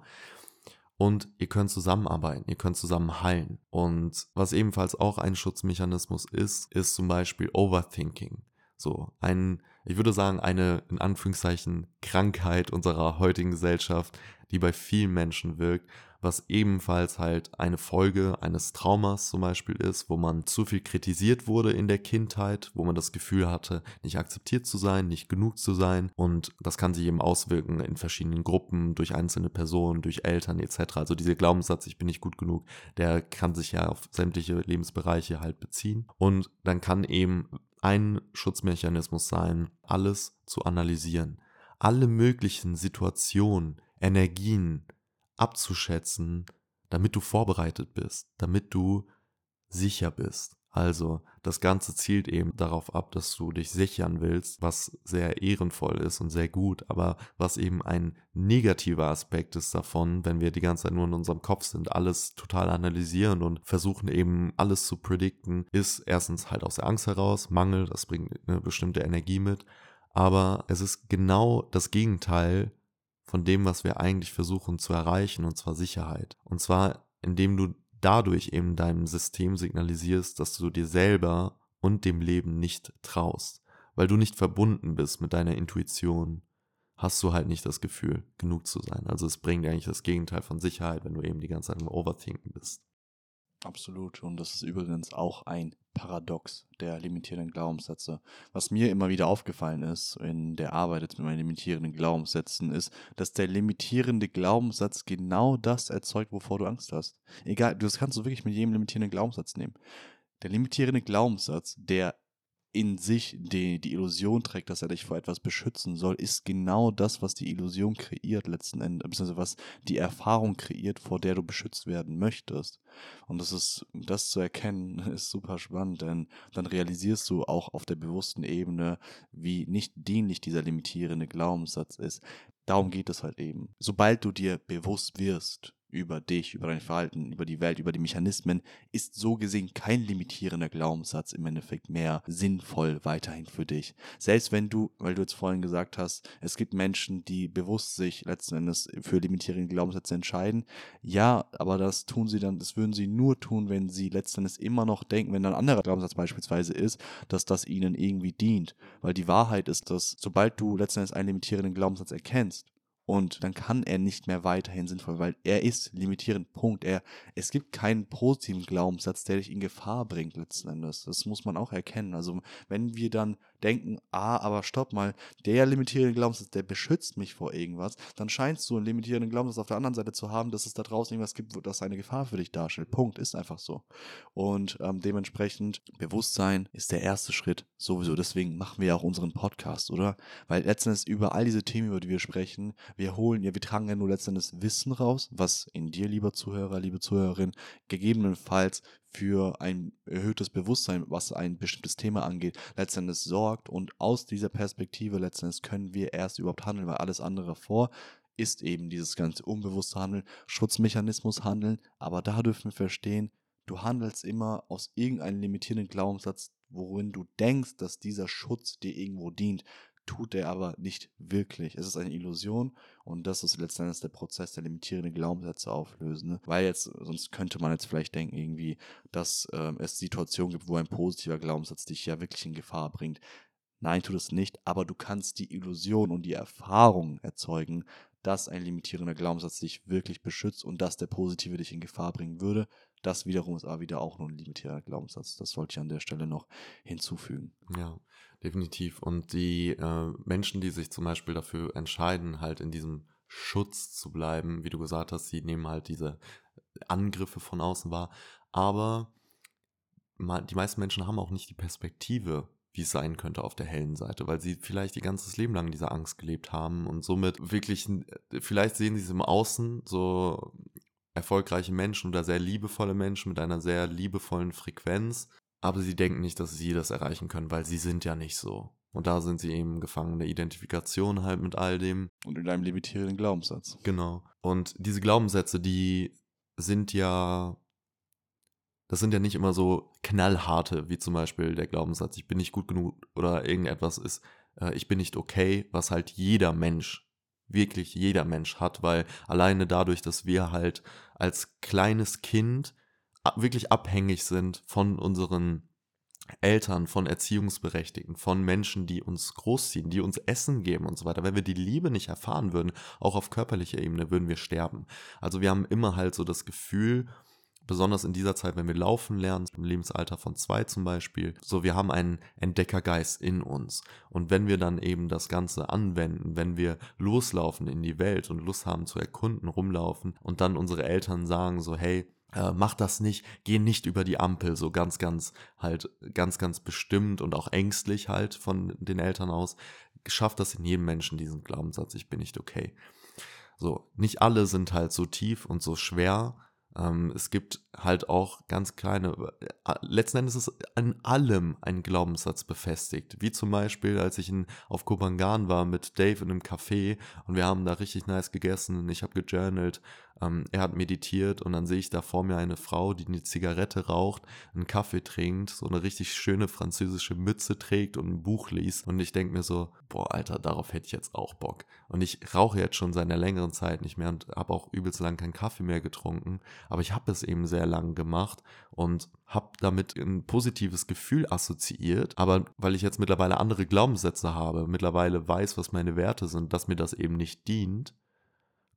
und ihr könnt zusammenarbeiten, ihr könnt zusammen heilen. Und was ebenfalls auch ein Schutzmechanismus ist, ist zum Beispiel Overthinking. So ein, ich würde sagen, eine in Anführungszeichen Krankheit unserer heutigen Gesellschaft, die bei vielen Menschen wirkt, was ebenfalls halt eine Folge eines Traumas zum Beispiel ist, wo man zu viel kritisiert wurde in der Kindheit, wo man das Gefühl hatte, nicht akzeptiert zu sein, nicht genug zu sein und das kann sich eben auswirken in verschiedenen Gruppen, durch einzelne Personen, durch Eltern etc. Also dieser Glaubenssatz, ich bin nicht gut genug, der kann sich ja auf sämtliche Lebensbereiche halt beziehen und dann kann eben ein Schutzmechanismus sein, alles zu analysieren. Alle möglichen Situationen, Energien, abzuschätzen, damit du vorbereitet bist, damit du sicher bist. Also das Ganze zielt eben darauf ab, dass du dich sichern willst, was sehr ehrenvoll ist und sehr gut, aber was eben ein negativer Aspekt ist davon, wenn wir die ganze Zeit nur in unserem Kopf sind, alles total analysieren und versuchen eben alles zu predikten, ist erstens halt aus der Angst heraus, Mangel, das bringt eine bestimmte Energie mit, aber es ist genau das Gegenteil von dem, was wir eigentlich versuchen zu erreichen, und zwar Sicherheit. Und zwar, indem du dadurch eben deinem System signalisierst, dass du dir selber und dem Leben nicht traust. Weil du nicht verbunden bist mit deiner Intuition, hast du halt nicht das Gefühl, genug zu sein. Also es bringt eigentlich das Gegenteil von Sicherheit, wenn du eben die ganze Zeit im Overthinken bist. Absolut. Und das ist übrigens auch ein Paradox der limitierenden Glaubenssätze. Was mir immer wieder aufgefallen ist in der Arbeit jetzt mit meinen limitierenden Glaubenssätzen, ist, dass der limitierende Glaubenssatz genau das erzeugt, wovor du Angst hast. Egal, das kannst du wirklich mit jedem limitierenden Glaubenssatz nehmen. Der limitierende Glaubenssatz, der in sich die, die Illusion trägt, dass er dich vor etwas beschützen soll, ist genau das, was die Illusion kreiert letzten Endes, beziehungsweise was die Erfahrung kreiert, vor der du beschützt werden möchtest. Und das ist, das zu erkennen, [LAUGHS] ist super spannend, denn dann realisierst du auch auf der bewussten Ebene, wie nicht dienlich dieser limitierende Glaubenssatz ist. Darum geht es halt eben. Sobald du dir bewusst wirst, über dich, über dein Verhalten, über die Welt, über die Mechanismen, ist so gesehen kein limitierender Glaubenssatz im Endeffekt mehr sinnvoll weiterhin für dich. Selbst wenn du, weil du jetzt vorhin gesagt hast, es gibt Menschen, die bewusst sich letzten Endes für limitierende Glaubenssätze entscheiden. Ja, aber das tun sie dann, das würden sie nur tun, wenn sie letzten Endes immer noch denken, wenn ein anderer Glaubenssatz beispielsweise ist, dass das ihnen irgendwie dient. Weil die Wahrheit ist, dass sobald du letzten Endes einen limitierenden Glaubenssatz erkennst, und dann kann er nicht mehr weiterhin sinnvoll, weil er ist limitierend. Punkt. Er, es gibt keinen positiven Glaubenssatz, der dich in Gefahr bringt letzten Endes. Das muss man auch erkennen. Also wenn wir dann denken, ah, aber stopp mal, der limitierende Glaubenssatz, der beschützt mich vor irgendwas, dann scheinst du einen limitierenden Glaubenssatz auf der anderen Seite zu haben, dass es da draußen irgendwas gibt, das eine Gefahr für dich darstellt. Punkt. Ist einfach so. Und ähm, dementsprechend Bewusstsein ist der erste Schritt, Sowieso, deswegen machen wir ja auch unseren Podcast, oder? Weil letztendlich über all diese Themen, über die wir sprechen, wir holen ja, wir tragen ja nur letztendlich Wissen raus, was in dir, lieber Zuhörer, liebe Zuhörerin, gegebenenfalls für ein erhöhtes Bewusstsein, was ein bestimmtes Thema angeht, letztendlich sorgt. Und aus dieser Perspektive letztendlich können wir erst überhaupt handeln, weil alles andere vor ist eben dieses ganze unbewusste Handeln, Schutzmechanismus Handeln. Aber da dürfen wir verstehen, du handelst immer aus irgendeinem limitierenden Glaubenssatz, worin du denkst, dass dieser Schutz dir irgendwo dient, tut er aber nicht wirklich. Es ist eine Illusion und das ist letztendlich der Prozess der limitierenden Glaubenssätze auflösen. Ne? Weil jetzt, sonst könnte man jetzt vielleicht denken, irgendwie, dass ähm, es Situationen gibt, wo ein positiver Glaubenssatz dich ja wirklich in Gefahr bringt. Nein, tut es nicht, aber du kannst die Illusion und die Erfahrung erzeugen, dass ein limitierender Glaubenssatz dich wirklich beschützt und dass der positive dich in Gefahr bringen würde. Das wiederum ist aber wieder auch nur ein limitierender Glaubenssatz. Das sollte ich an der Stelle noch hinzufügen. Ja, definitiv. Und die äh, Menschen, die sich zum Beispiel dafür entscheiden, halt in diesem Schutz zu bleiben, wie du gesagt hast, sie nehmen halt diese Angriffe von außen wahr. Aber die meisten Menschen haben auch nicht die Perspektive, wie es sein könnte auf der hellen Seite, weil sie vielleicht ihr ganzes Leben lang diese Angst gelebt haben und somit wirklich, vielleicht sehen sie es im Außen, so erfolgreiche Menschen oder sehr liebevolle Menschen mit einer sehr liebevollen Frequenz, aber sie denken nicht, dass sie das erreichen können, weil sie sind ja nicht so. Und da sind sie eben gefangen in der Identifikation halt mit all dem. Und in einem limitierenden Glaubenssatz. Genau. Und diese Glaubenssätze, die sind ja, das sind ja nicht immer so knallharte, wie zum Beispiel der Glaubenssatz, ich bin nicht gut genug oder irgendetwas ist, äh, ich bin nicht okay, was halt jeder Mensch wirklich jeder Mensch hat, weil alleine dadurch, dass wir halt als kleines Kind wirklich abhängig sind von unseren Eltern, von Erziehungsberechtigten, von Menschen, die uns großziehen, die uns Essen geben und so weiter. Wenn wir die Liebe nicht erfahren würden, auch auf körperlicher Ebene, würden wir sterben. Also wir haben immer halt so das Gefühl, besonders in dieser Zeit, wenn wir laufen lernen, im Lebensalter von zwei zum Beispiel, so wir haben einen Entdeckergeist in uns. Und wenn wir dann eben das Ganze anwenden, wenn wir loslaufen in die Welt und Lust haben zu erkunden, rumlaufen und dann unsere Eltern sagen so, hey, äh, mach das nicht, geh nicht über die Ampel, so ganz, ganz halt, ganz, ganz bestimmt und auch ängstlich halt von den Eltern aus, schafft das in jedem Menschen diesen Glaubenssatz, ich bin nicht okay. So, nicht alle sind halt so tief und so schwer, ähm, es gibt halt auch ganz kleine, äh, letzten Endes ist an allem ein Glaubenssatz befestigt. Wie zum Beispiel, als ich in, auf Kopangan war mit Dave in einem Café und wir haben da richtig nice gegessen und ich habe gejournalt ähm, er hat meditiert und dann sehe ich da vor mir eine Frau, die eine Zigarette raucht, einen Kaffee trinkt, so eine richtig schöne französische Mütze trägt und ein Buch liest. Und ich denke mir so, boah, Alter, darauf hätte ich jetzt auch Bock. Und ich rauche jetzt schon seit einer längeren Zeit nicht mehr und habe auch übelst lang keinen Kaffee mehr getrunken. Aber ich habe es eben sehr lang gemacht und habe damit ein positives Gefühl assoziiert. Aber weil ich jetzt mittlerweile andere Glaubenssätze habe, mittlerweile weiß, was meine Werte sind, dass mir das eben nicht dient,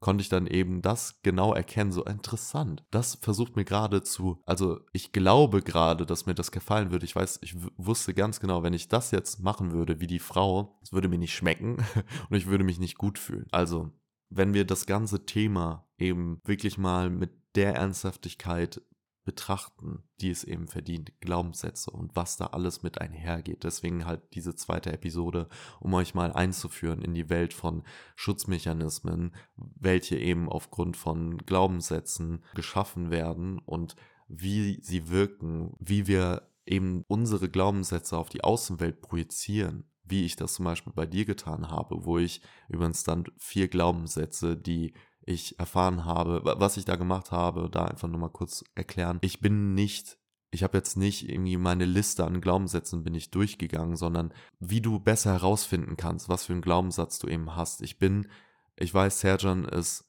konnte ich dann eben das genau erkennen, so interessant. Das versucht mir gerade zu, also ich glaube gerade, dass mir das gefallen würde. Ich weiß, ich wusste ganz genau, wenn ich das jetzt machen würde wie die Frau, es würde mir nicht schmecken [LAUGHS] und ich würde mich nicht gut fühlen. Also, wenn wir das ganze Thema eben wirklich mal mit der Ernsthaftigkeit betrachten, die es eben verdient, Glaubenssätze und was da alles mit einhergeht. Deswegen halt diese zweite Episode, um euch mal einzuführen in die Welt von Schutzmechanismen, welche eben aufgrund von Glaubenssätzen geschaffen werden und wie sie wirken, wie wir eben unsere Glaubenssätze auf die Außenwelt projizieren, wie ich das zum Beispiel bei dir getan habe, wo ich übrigens dann vier Glaubenssätze, die ich erfahren habe, was ich da gemacht habe, da einfach nur mal kurz erklären. Ich bin nicht ich habe jetzt nicht irgendwie meine Liste an Glaubenssätzen bin ich durchgegangen, sondern wie du besser herausfinden kannst, was für einen Glaubenssatz du eben hast. Ich bin, ich weiß, Serjan ist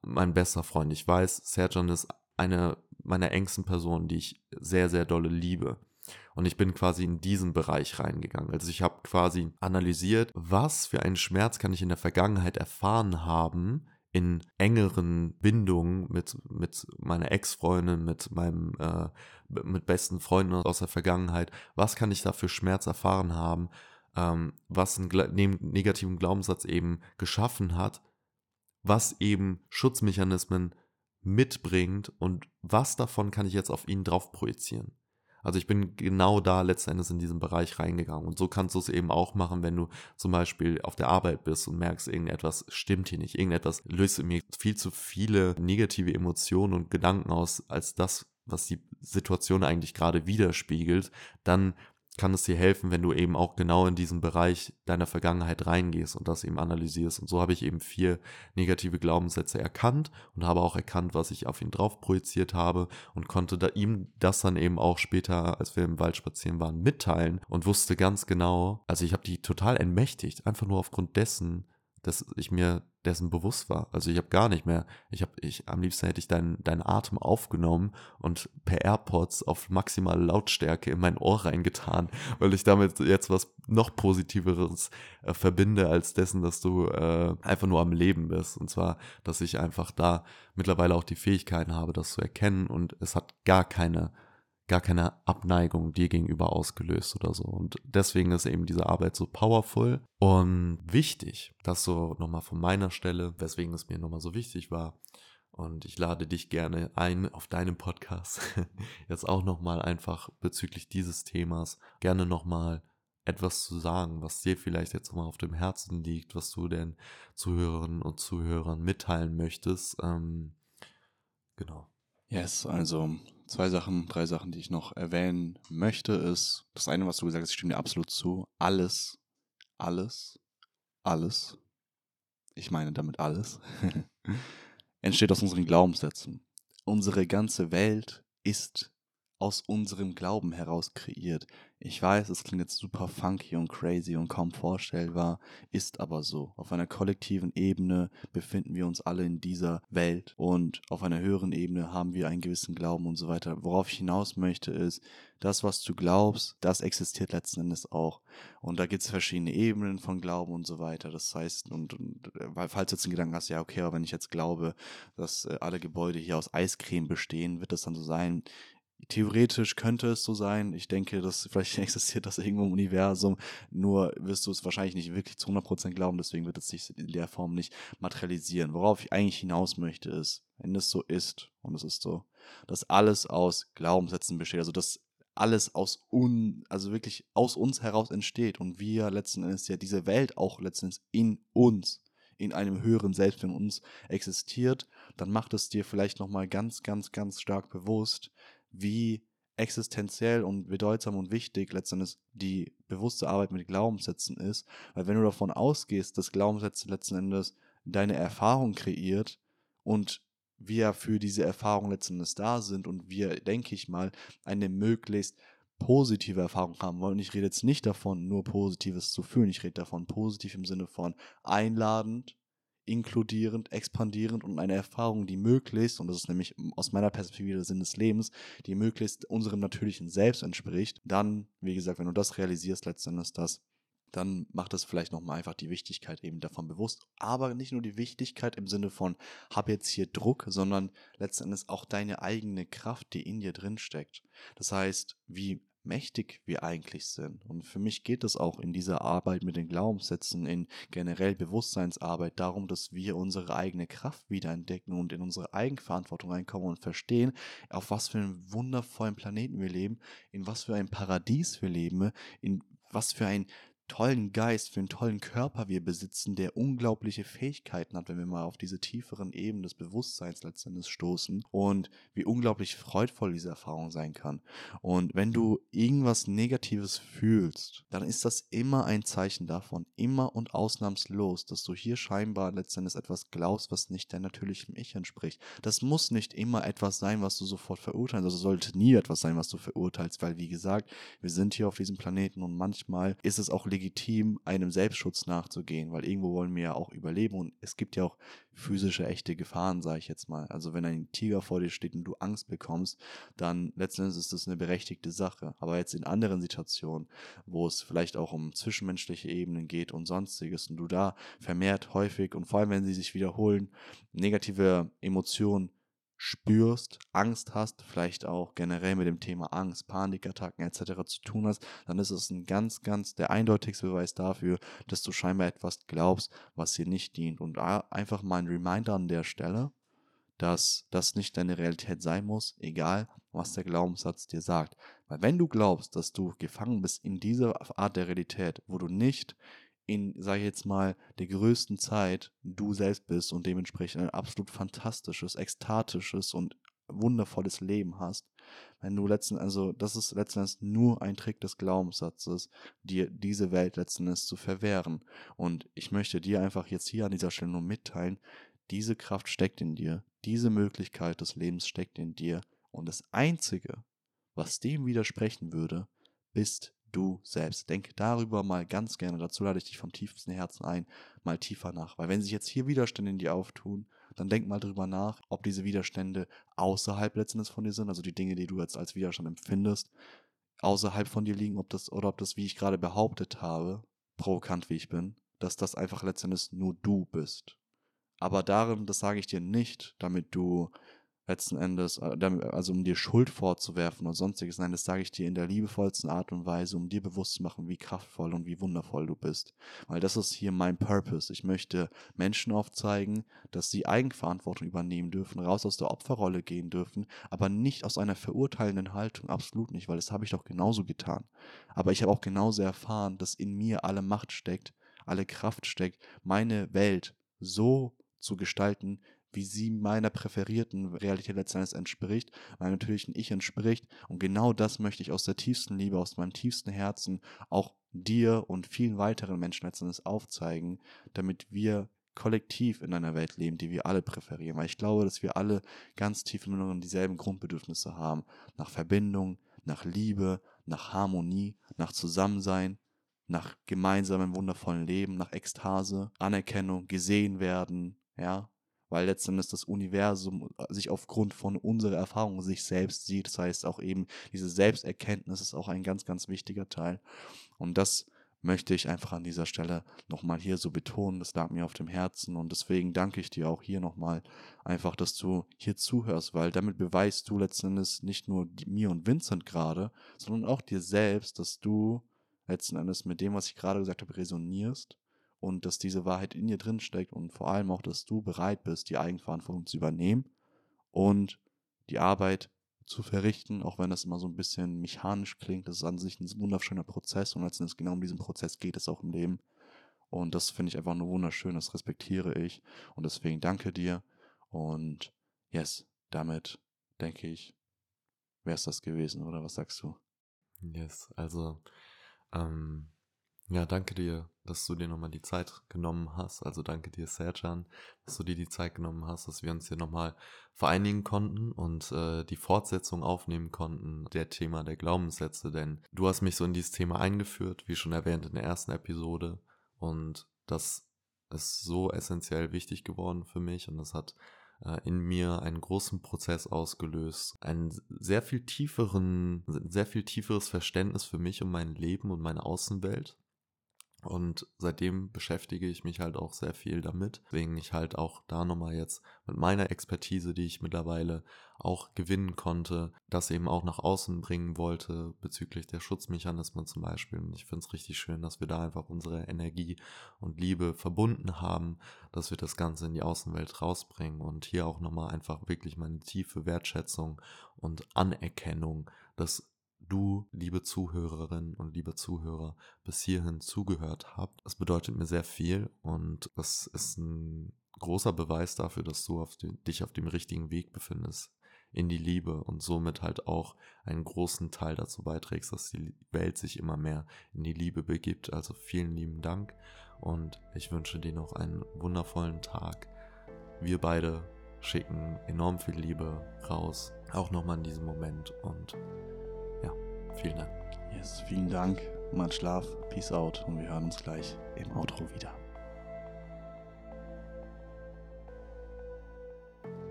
mein bester Freund. Ich weiß, Serjan ist eine meiner engsten Personen, die ich sehr, sehr dolle liebe. Und ich bin quasi in diesen Bereich reingegangen. Also ich habe quasi analysiert, was für einen Schmerz kann ich in der Vergangenheit erfahren haben, in engeren Bindungen mit, mit meiner Ex-Freundin, mit meinem, äh, mit besten Freunden aus der Vergangenheit, was kann ich da für Schmerz erfahren haben, ähm, was einen negativen Glaubenssatz eben geschaffen hat, was eben Schutzmechanismen mitbringt und was davon kann ich jetzt auf ihn drauf projizieren. Also ich bin genau da letzten Endes in diesen Bereich reingegangen. Und so kannst du es eben auch machen, wenn du zum Beispiel auf der Arbeit bist und merkst, irgendetwas stimmt hier nicht. Irgendetwas löst in mir viel zu viele negative Emotionen und Gedanken aus, als das, was die Situation eigentlich gerade widerspiegelt. Dann kann es dir helfen, wenn du eben auch genau in diesen Bereich deiner Vergangenheit reingehst und das eben analysierst. Und so habe ich eben vier negative Glaubenssätze erkannt und habe auch erkannt, was ich auf ihn drauf projiziert habe und konnte da ihm das dann eben auch später, als wir im Wald spazieren waren, mitteilen und wusste ganz genau, also ich habe die total entmächtigt, einfach nur aufgrund dessen, dass ich mir dessen bewusst war. Also ich habe gar nicht mehr, ich habe, ich, am liebsten hätte ich deinen, deinen Atem aufgenommen und per AirPods auf maximale Lautstärke in mein Ohr reingetan, weil ich damit jetzt was noch Positiveres äh, verbinde als dessen, dass du äh, einfach nur am Leben bist. Und zwar, dass ich einfach da mittlerweile auch die Fähigkeiten habe, das zu erkennen und es hat gar keine gar keine Abneigung dir gegenüber ausgelöst oder so. Und deswegen ist eben diese Arbeit so powerful und wichtig. Das so nochmal von meiner Stelle, weswegen es mir nochmal so wichtig war. Und ich lade dich gerne ein auf deinem Podcast. [LAUGHS] Jetzt auch nochmal einfach bezüglich dieses Themas gerne nochmal etwas zu sagen, was dir vielleicht jetzt mal auf dem Herzen liegt, was du den Zuhörerinnen und Zuhörern mitteilen möchtest. Ähm, genau. Yes, also zwei Sachen, drei Sachen, die ich noch erwähnen möchte, ist das eine, was du gesagt hast, ich stimme dir absolut zu. Alles, alles, alles, ich meine damit alles, [LAUGHS] entsteht aus unseren Glaubenssätzen. Unsere ganze Welt ist aus unserem Glauben heraus kreiert. Ich weiß, es klingt jetzt super funky und crazy und kaum vorstellbar, ist aber so. Auf einer kollektiven Ebene befinden wir uns alle in dieser Welt und auf einer höheren Ebene haben wir einen gewissen Glauben und so weiter. Worauf ich hinaus möchte ist, das, was du glaubst, das existiert letzten Endes auch. Und da gibt es verschiedene Ebenen von Glauben und so weiter. Das heißt, und, und falls du jetzt den Gedanken hast, ja, okay, aber wenn ich jetzt glaube, dass äh, alle Gebäude hier aus Eiscreme bestehen, wird das dann so sein, Theoretisch könnte es so sein. Ich denke, dass vielleicht [LAUGHS] existiert das irgendwo im Universum. Nur wirst du es wahrscheinlich nicht wirklich zu 100% glauben. Deswegen wird es sich in der Form nicht materialisieren. Worauf ich eigentlich hinaus möchte, ist, wenn es so ist, und es ist so, dass alles aus Glaubenssätzen besteht. Also, dass alles aus un, also wirklich aus uns heraus entsteht. Und wir letzten Endes ja diese Welt auch letzten Endes in uns in einem höheren Selbst in uns existiert, dann macht es dir vielleicht nochmal ganz, ganz, ganz stark bewusst, wie existenziell und bedeutsam und wichtig letztendlich die bewusste Arbeit mit Glaubenssätzen ist. Weil wenn du davon ausgehst, dass Glaubenssätze letzten Endes deine Erfahrung kreiert und wir für diese Erfahrung letzten Endes da sind und wir, denke ich mal, eine möglichst positive Erfahrung haben wollen. Ich rede jetzt nicht davon, nur Positives zu fühlen. Ich rede davon positiv im Sinne von einladend, inkludierend, expandierend und eine Erfahrung, die möglichst, und das ist nämlich aus meiner Perspektive der Sinn des Lebens, die möglichst unserem natürlichen Selbst entspricht, dann, wie gesagt, wenn du das realisierst, letztendlich das, dann macht es vielleicht nochmal einfach die Wichtigkeit eben davon bewusst. Aber nicht nur die Wichtigkeit im Sinne von, hab jetzt hier Druck, sondern letztendlich auch deine eigene Kraft, die in dir drin steckt. Das heißt, wie mächtig wir eigentlich sind. Und für mich geht es auch in dieser Arbeit mit den Glaubenssätzen, in generell Bewusstseinsarbeit darum, dass wir unsere eigene Kraft wiederentdecken und in unsere Eigenverantwortung reinkommen und verstehen, auf was für einen wundervollen Planeten wir leben, in was für ein Paradies wir leben, in was für ein tollen Geist, für einen tollen Körper wir besitzen, der unglaubliche Fähigkeiten hat, wenn wir mal auf diese tieferen Ebenen des Bewusstseins letztendlich stoßen und wie unglaublich freudvoll diese Erfahrung sein kann. Und wenn du irgendwas Negatives fühlst, dann ist das immer ein Zeichen davon, immer und ausnahmslos, dass du hier scheinbar letztendlich etwas glaubst, was nicht dein natürlichem Ich entspricht. Das muss nicht immer etwas sein, was du sofort verurteilst. Also sollte nie etwas sein, was du verurteilst, weil wie gesagt, wir sind hier auf diesem Planeten und manchmal ist es auch legitim, legitim, einem Selbstschutz nachzugehen, weil irgendwo wollen wir ja auch überleben und es gibt ja auch physische, echte Gefahren, sage ich jetzt mal. Also wenn ein Tiger vor dir steht und du Angst bekommst, dann letztendlich ist das eine berechtigte Sache. Aber jetzt in anderen Situationen, wo es vielleicht auch um zwischenmenschliche Ebenen geht und sonstiges und du da vermehrt häufig und vor allem, wenn sie sich wiederholen, negative Emotionen spürst, Angst hast, vielleicht auch generell mit dem Thema Angst, Panikattacken etc. zu tun hast, dann ist es ein ganz, ganz der eindeutigste Beweis dafür, dass du scheinbar etwas glaubst, was dir nicht dient. Und einfach mal ein Reminder an der Stelle, dass das nicht deine Realität sein muss, egal was der Glaubenssatz dir sagt. Weil wenn du glaubst, dass du gefangen bist in dieser Art der Realität, wo du nicht in, sage ich jetzt mal, der größten Zeit du selbst bist und dementsprechend ein absolut fantastisches, ekstatisches und wundervolles Leben hast, wenn du letzten, also das ist letzten Endes nur ein Trick des Glaubenssatzes, dir diese Welt letzten Endes zu verwehren. Und ich möchte dir einfach jetzt hier an dieser Stelle nur mitteilen, diese Kraft steckt in dir, diese Möglichkeit des Lebens steckt in dir. Und das Einzige, was dem widersprechen würde, bist du selbst. Denke darüber mal ganz gerne, dazu lade ich dich vom tiefsten Herzen ein, mal tiefer nach. Weil wenn sich jetzt hier Widerstände in dir auftun, dann denk mal darüber nach, ob diese Widerstände außerhalb letztendlich von dir sind, also die Dinge, die du jetzt als Widerstand empfindest, außerhalb von dir liegen, ob das, oder ob das, wie ich gerade behauptet habe, provokant wie ich bin, dass das einfach letztendlich nur du bist. Aber darin, das sage ich dir nicht, damit du letzten Endes, äh, also um dir Schuld vorzuwerfen und sonstiges. Nein, das sage ich dir in der liebevollsten Art und Weise, um dir bewusst zu machen, wie kraftvoll und wie wundervoll du bist. Weil das ist hier mein Purpose. Ich möchte Menschen aufzeigen, dass sie Eigenverantwortung übernehmen dürfen, raus aus der Opferrolle gehen dürfen, aber nicht aus einer verurteilenden Haltung, absolut nicht, weil das habe ich doch genauso getan. Aber ich habe auch genauso erfahren, dass in mir alle Macht steckt, alle Kraft steckt, meine Welt so zu gestalten, wie sie meiner präferierten Realität letztendlich entspricht, meinem natürlichen Ich entspricht. Und genau das möchte ich aus der tiefsten Liebe, aus meinem tiefsten Herzen auch dir und vielen weiteren Menschen letztendlich aufzeigen, damit wir kollektiv in einer Welt leben, die wir alle präferieren. Weil ich glaube, dass wir alle ganz tief in uns dieselben Grundbedürfnisse haben. Nach Verbindung, nach Liebe, nach Harmonie, nach Zusammensein, nach gemeinsamem wundervollen Leben, nach Ekstase, Anerkennung, gesehen werden, ja, weil letztendlich das Universum äh, sich aufgrund von unserer Erfahrung sich selbst sieht. Das heißt auch eben, diese Selbsterkenntnis ist auch ein ganz, ganz wichtiger Teil. Und das möchte ich einfach an dieser Stelle nochmal hier so betonen. Das lag mir auf dem Herzen und deswegen danke ich dir auch hier nochmal einfach, dass du hier zuhörst, weil damit beweist du letztendlich nicht nur mir und Vincent gerade, sondern auch dir selbst, dass du letzten Endes mit dem, was ich gerade gesagt habe, resonierst und dass diese Wahrheit in dir drin steckt und vor allem auch, dass du bereit bist, die Eigenverantwortung zu übernehmen und die Arbeit zu verrichten, auch wenn das immer so ein bisschen mechanisch klingt. Das ist an sich ein wunderschöner Prozess und letztendlich genau um diesen Prozess geht es auch im Leben. Und das finde ich einfach nur wunderschön, das respektiere ich und deswegen danke dir und yes, damit denke ich, wäre es das gewesen, oder was sagst du? Yes, also ähm, ja, danke dir, dass du dir nochmal die Zeit genommen hast. Also danke dir, Serjan, dass du dir die Zeit genommen hast, dass wir uns hier nochmal vereinigen konnten und äh, die Fortsetzung aufnehmen konnten, der Thema der Glaubenssätze. Denn du hast mich so in dieses Thema eingeführt, wie schon erwähnt in der ersten Episode. Und das ist so essentiell wichtig geworden für mich und das hat äh, in mir einen großen Prozess ausgelöst, einen sehr viel tieferen, sehr viel tieferes Verständnis für mich und mein Leben und meine Außenwelt und seitdem beschäftige ich mich halt auch sehr viel damit, weswegen ich halt auch da nochmal jetzt mit meiner Expertise, die ich mittlerweile auch gewinnen konnte, das eben auch nach außen bringen wollte bezüglich der Schutzmechanismen zum Beispiel. Und ich finde es richtig schön, dass wir da einfach unsere Energie und Liebe verbunden haben, dass wir das Ganze in die Außenwelt rausbringen und hier auch nochmal einfach wirklich meine tiefe Wertschätzung und Anerkennung, dass du, liebe Zuhörerinnen und liebe Zuhörer, bis hierhin zugehört habt. Das bedeutet mir sehr viel und das ist ein großer Beweis dafür, dass du auf den, dich auf dem richtigen Weg befindest in die Liebe und somit halt auch einen großen Teil dazu beiträgst, dass die Welt sich immer mehr in die Liebe begibt. Also vielen lieben Dank und ich wünsche dir noch einen wundervollen Tag. Wir beide schicken enorm viel Liebe raus, auch nochmal in diesem Moment und Vielen Dank. Yes, vielen Dank. Mal Schlaf. Peace out. Und wir hören uns gleich im Outro wieder.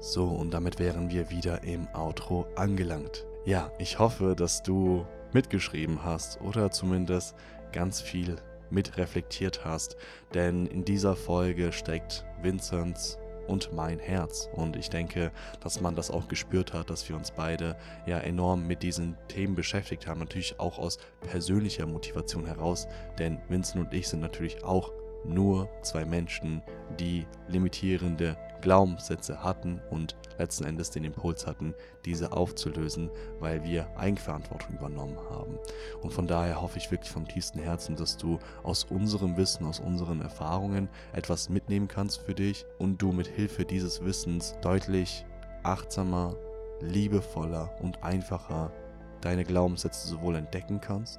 So, und damit wären wir wieder im Outro angelangt. Ja, ich hoffe, dass du mitgeschrieben hast oder zumindest ganz viel mitreflektiert hast, denn in dieser Folge steckt Vincents und mein Herz. Und ich denke, dass man das auch gespürt hat, dass wir uns beide ja enorm mit diesen Themen beschäftigt haben. Natürlich auch aus persönlicher Motivation heraus, denn Vincent und ich sind natürlich auch nur zwei Menschen, die limitierende Glaubenssätze hatten und letzten Endes den Impuls hatten, diese aufzulösen, weil wir Eigenverantwortung übernommen haben. Und von daher hoffe ich wirklich vom tiefsten Herzen, dass du aus unserem Wissen, aus unseren Erfahrungen etwas mitnehmen kannst für dich und du mit Hilfe dieses Wissens deutlich achtsamer, liebevoller und einfacher deine Glaubenssätze sowohl entdecken kannst,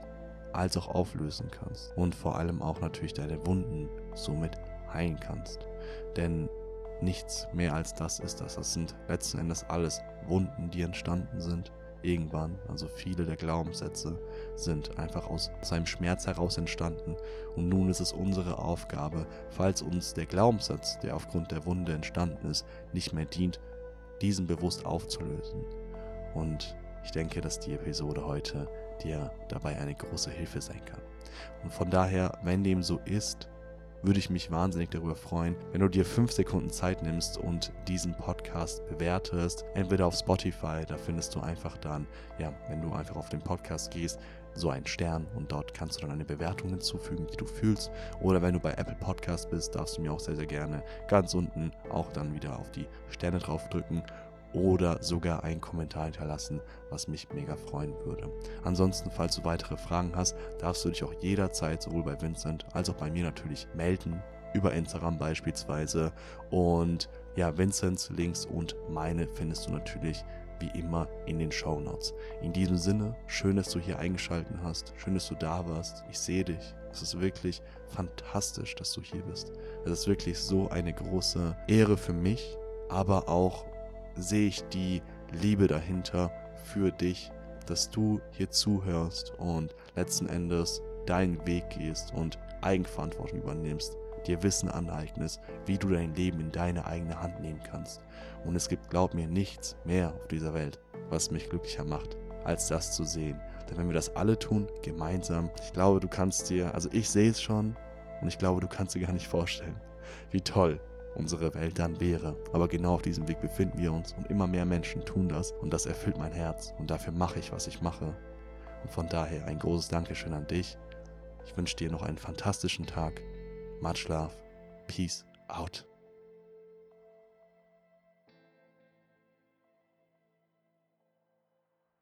als auch auflösen kannst. Und vor allem auch natürlich deine Wunden somit heilen kannst. Denn nichts mehr als das ist das. Das sind letzten Endes alles Wunden, die entstanden sind irgendwann. Also viele der Glaubenssätze sind einfach aus seinem Schmerz heraus entstanden. Und nun ist es unsere Aufgabe, falls uns der Glaubenssatz, der aufgrund der Wunde entstanden ist, nicht mehr dient, diesen bewusst aufzulösen. Und ich denke, dass die Episode heute dir dabei eine große Hilfe sein kann. Und von daher, wenn dem so ist, würde ich mich wahnsinnig darüber freuen, wenn du dir fünf Sekunden Zeit nimmst und diesen Podcast bewertest. Entweder auf Spotify, da findest du einfach dann, ja, wenn du einfach auf den Podcast gehst, so einen Stern und dort kannst du dann eine Bewertung hinzufügen, die du fühlst. Oder wenn du bei Apple Podcast bist, darfst du mir auch sehr, sehr gerne ganz unten auch dann wieder auf die Sterne draufdrücken oder sogar einen Kommentar hinterlassen, was mich mega freuen würde. Ansonsten, falls du weitere Fragen hast, darfst du dich auch jederzeit sowohl bei Vincent als auch bei mir natürlich melden, über Instagram beispielsweise. Und ja, Vincents Links und meine findest du natürlich wie immer in den Show Notes. In diesem Sinne, schön, dass du hier eingeschaltet hast, schön, dass du da warst. Ich sehe dich. Es ist wirklich fantastisch, dass du hier bist. Es ist wirklich so eine große Ehre für mich, aber auch sehe ich die Liebe dahinter für dich, dass du hier zuhörst und letzten Endes deinen Weg gehst und Eigenverantwortung übernimmst, dir Wissen aneignest, wie du dein Leben in deine eigene Hand nehmen kannst. Und es gibt, glaub mir, nichts mehr auf dieser Welt, was mich glücklicher macht, als das zu sehen. Denn wenn wir das alle tun, gemeinsam, ich glaube, du kannst dir, also ich sehe es schon und ich glaube, du kannst dir gar nicht vorstellen, wie toll unsere Welt dann wäre. Aber genau auf diesem Weg befinden wir uns und immer mehr Menschen tun das und das erfüllt mein Herz und dafür mache ich, was ich mache. Und von daher ein großes Dankeschön an dich. Ich wünsche dir noch einen fantastischen Tag. Much love. Peace out.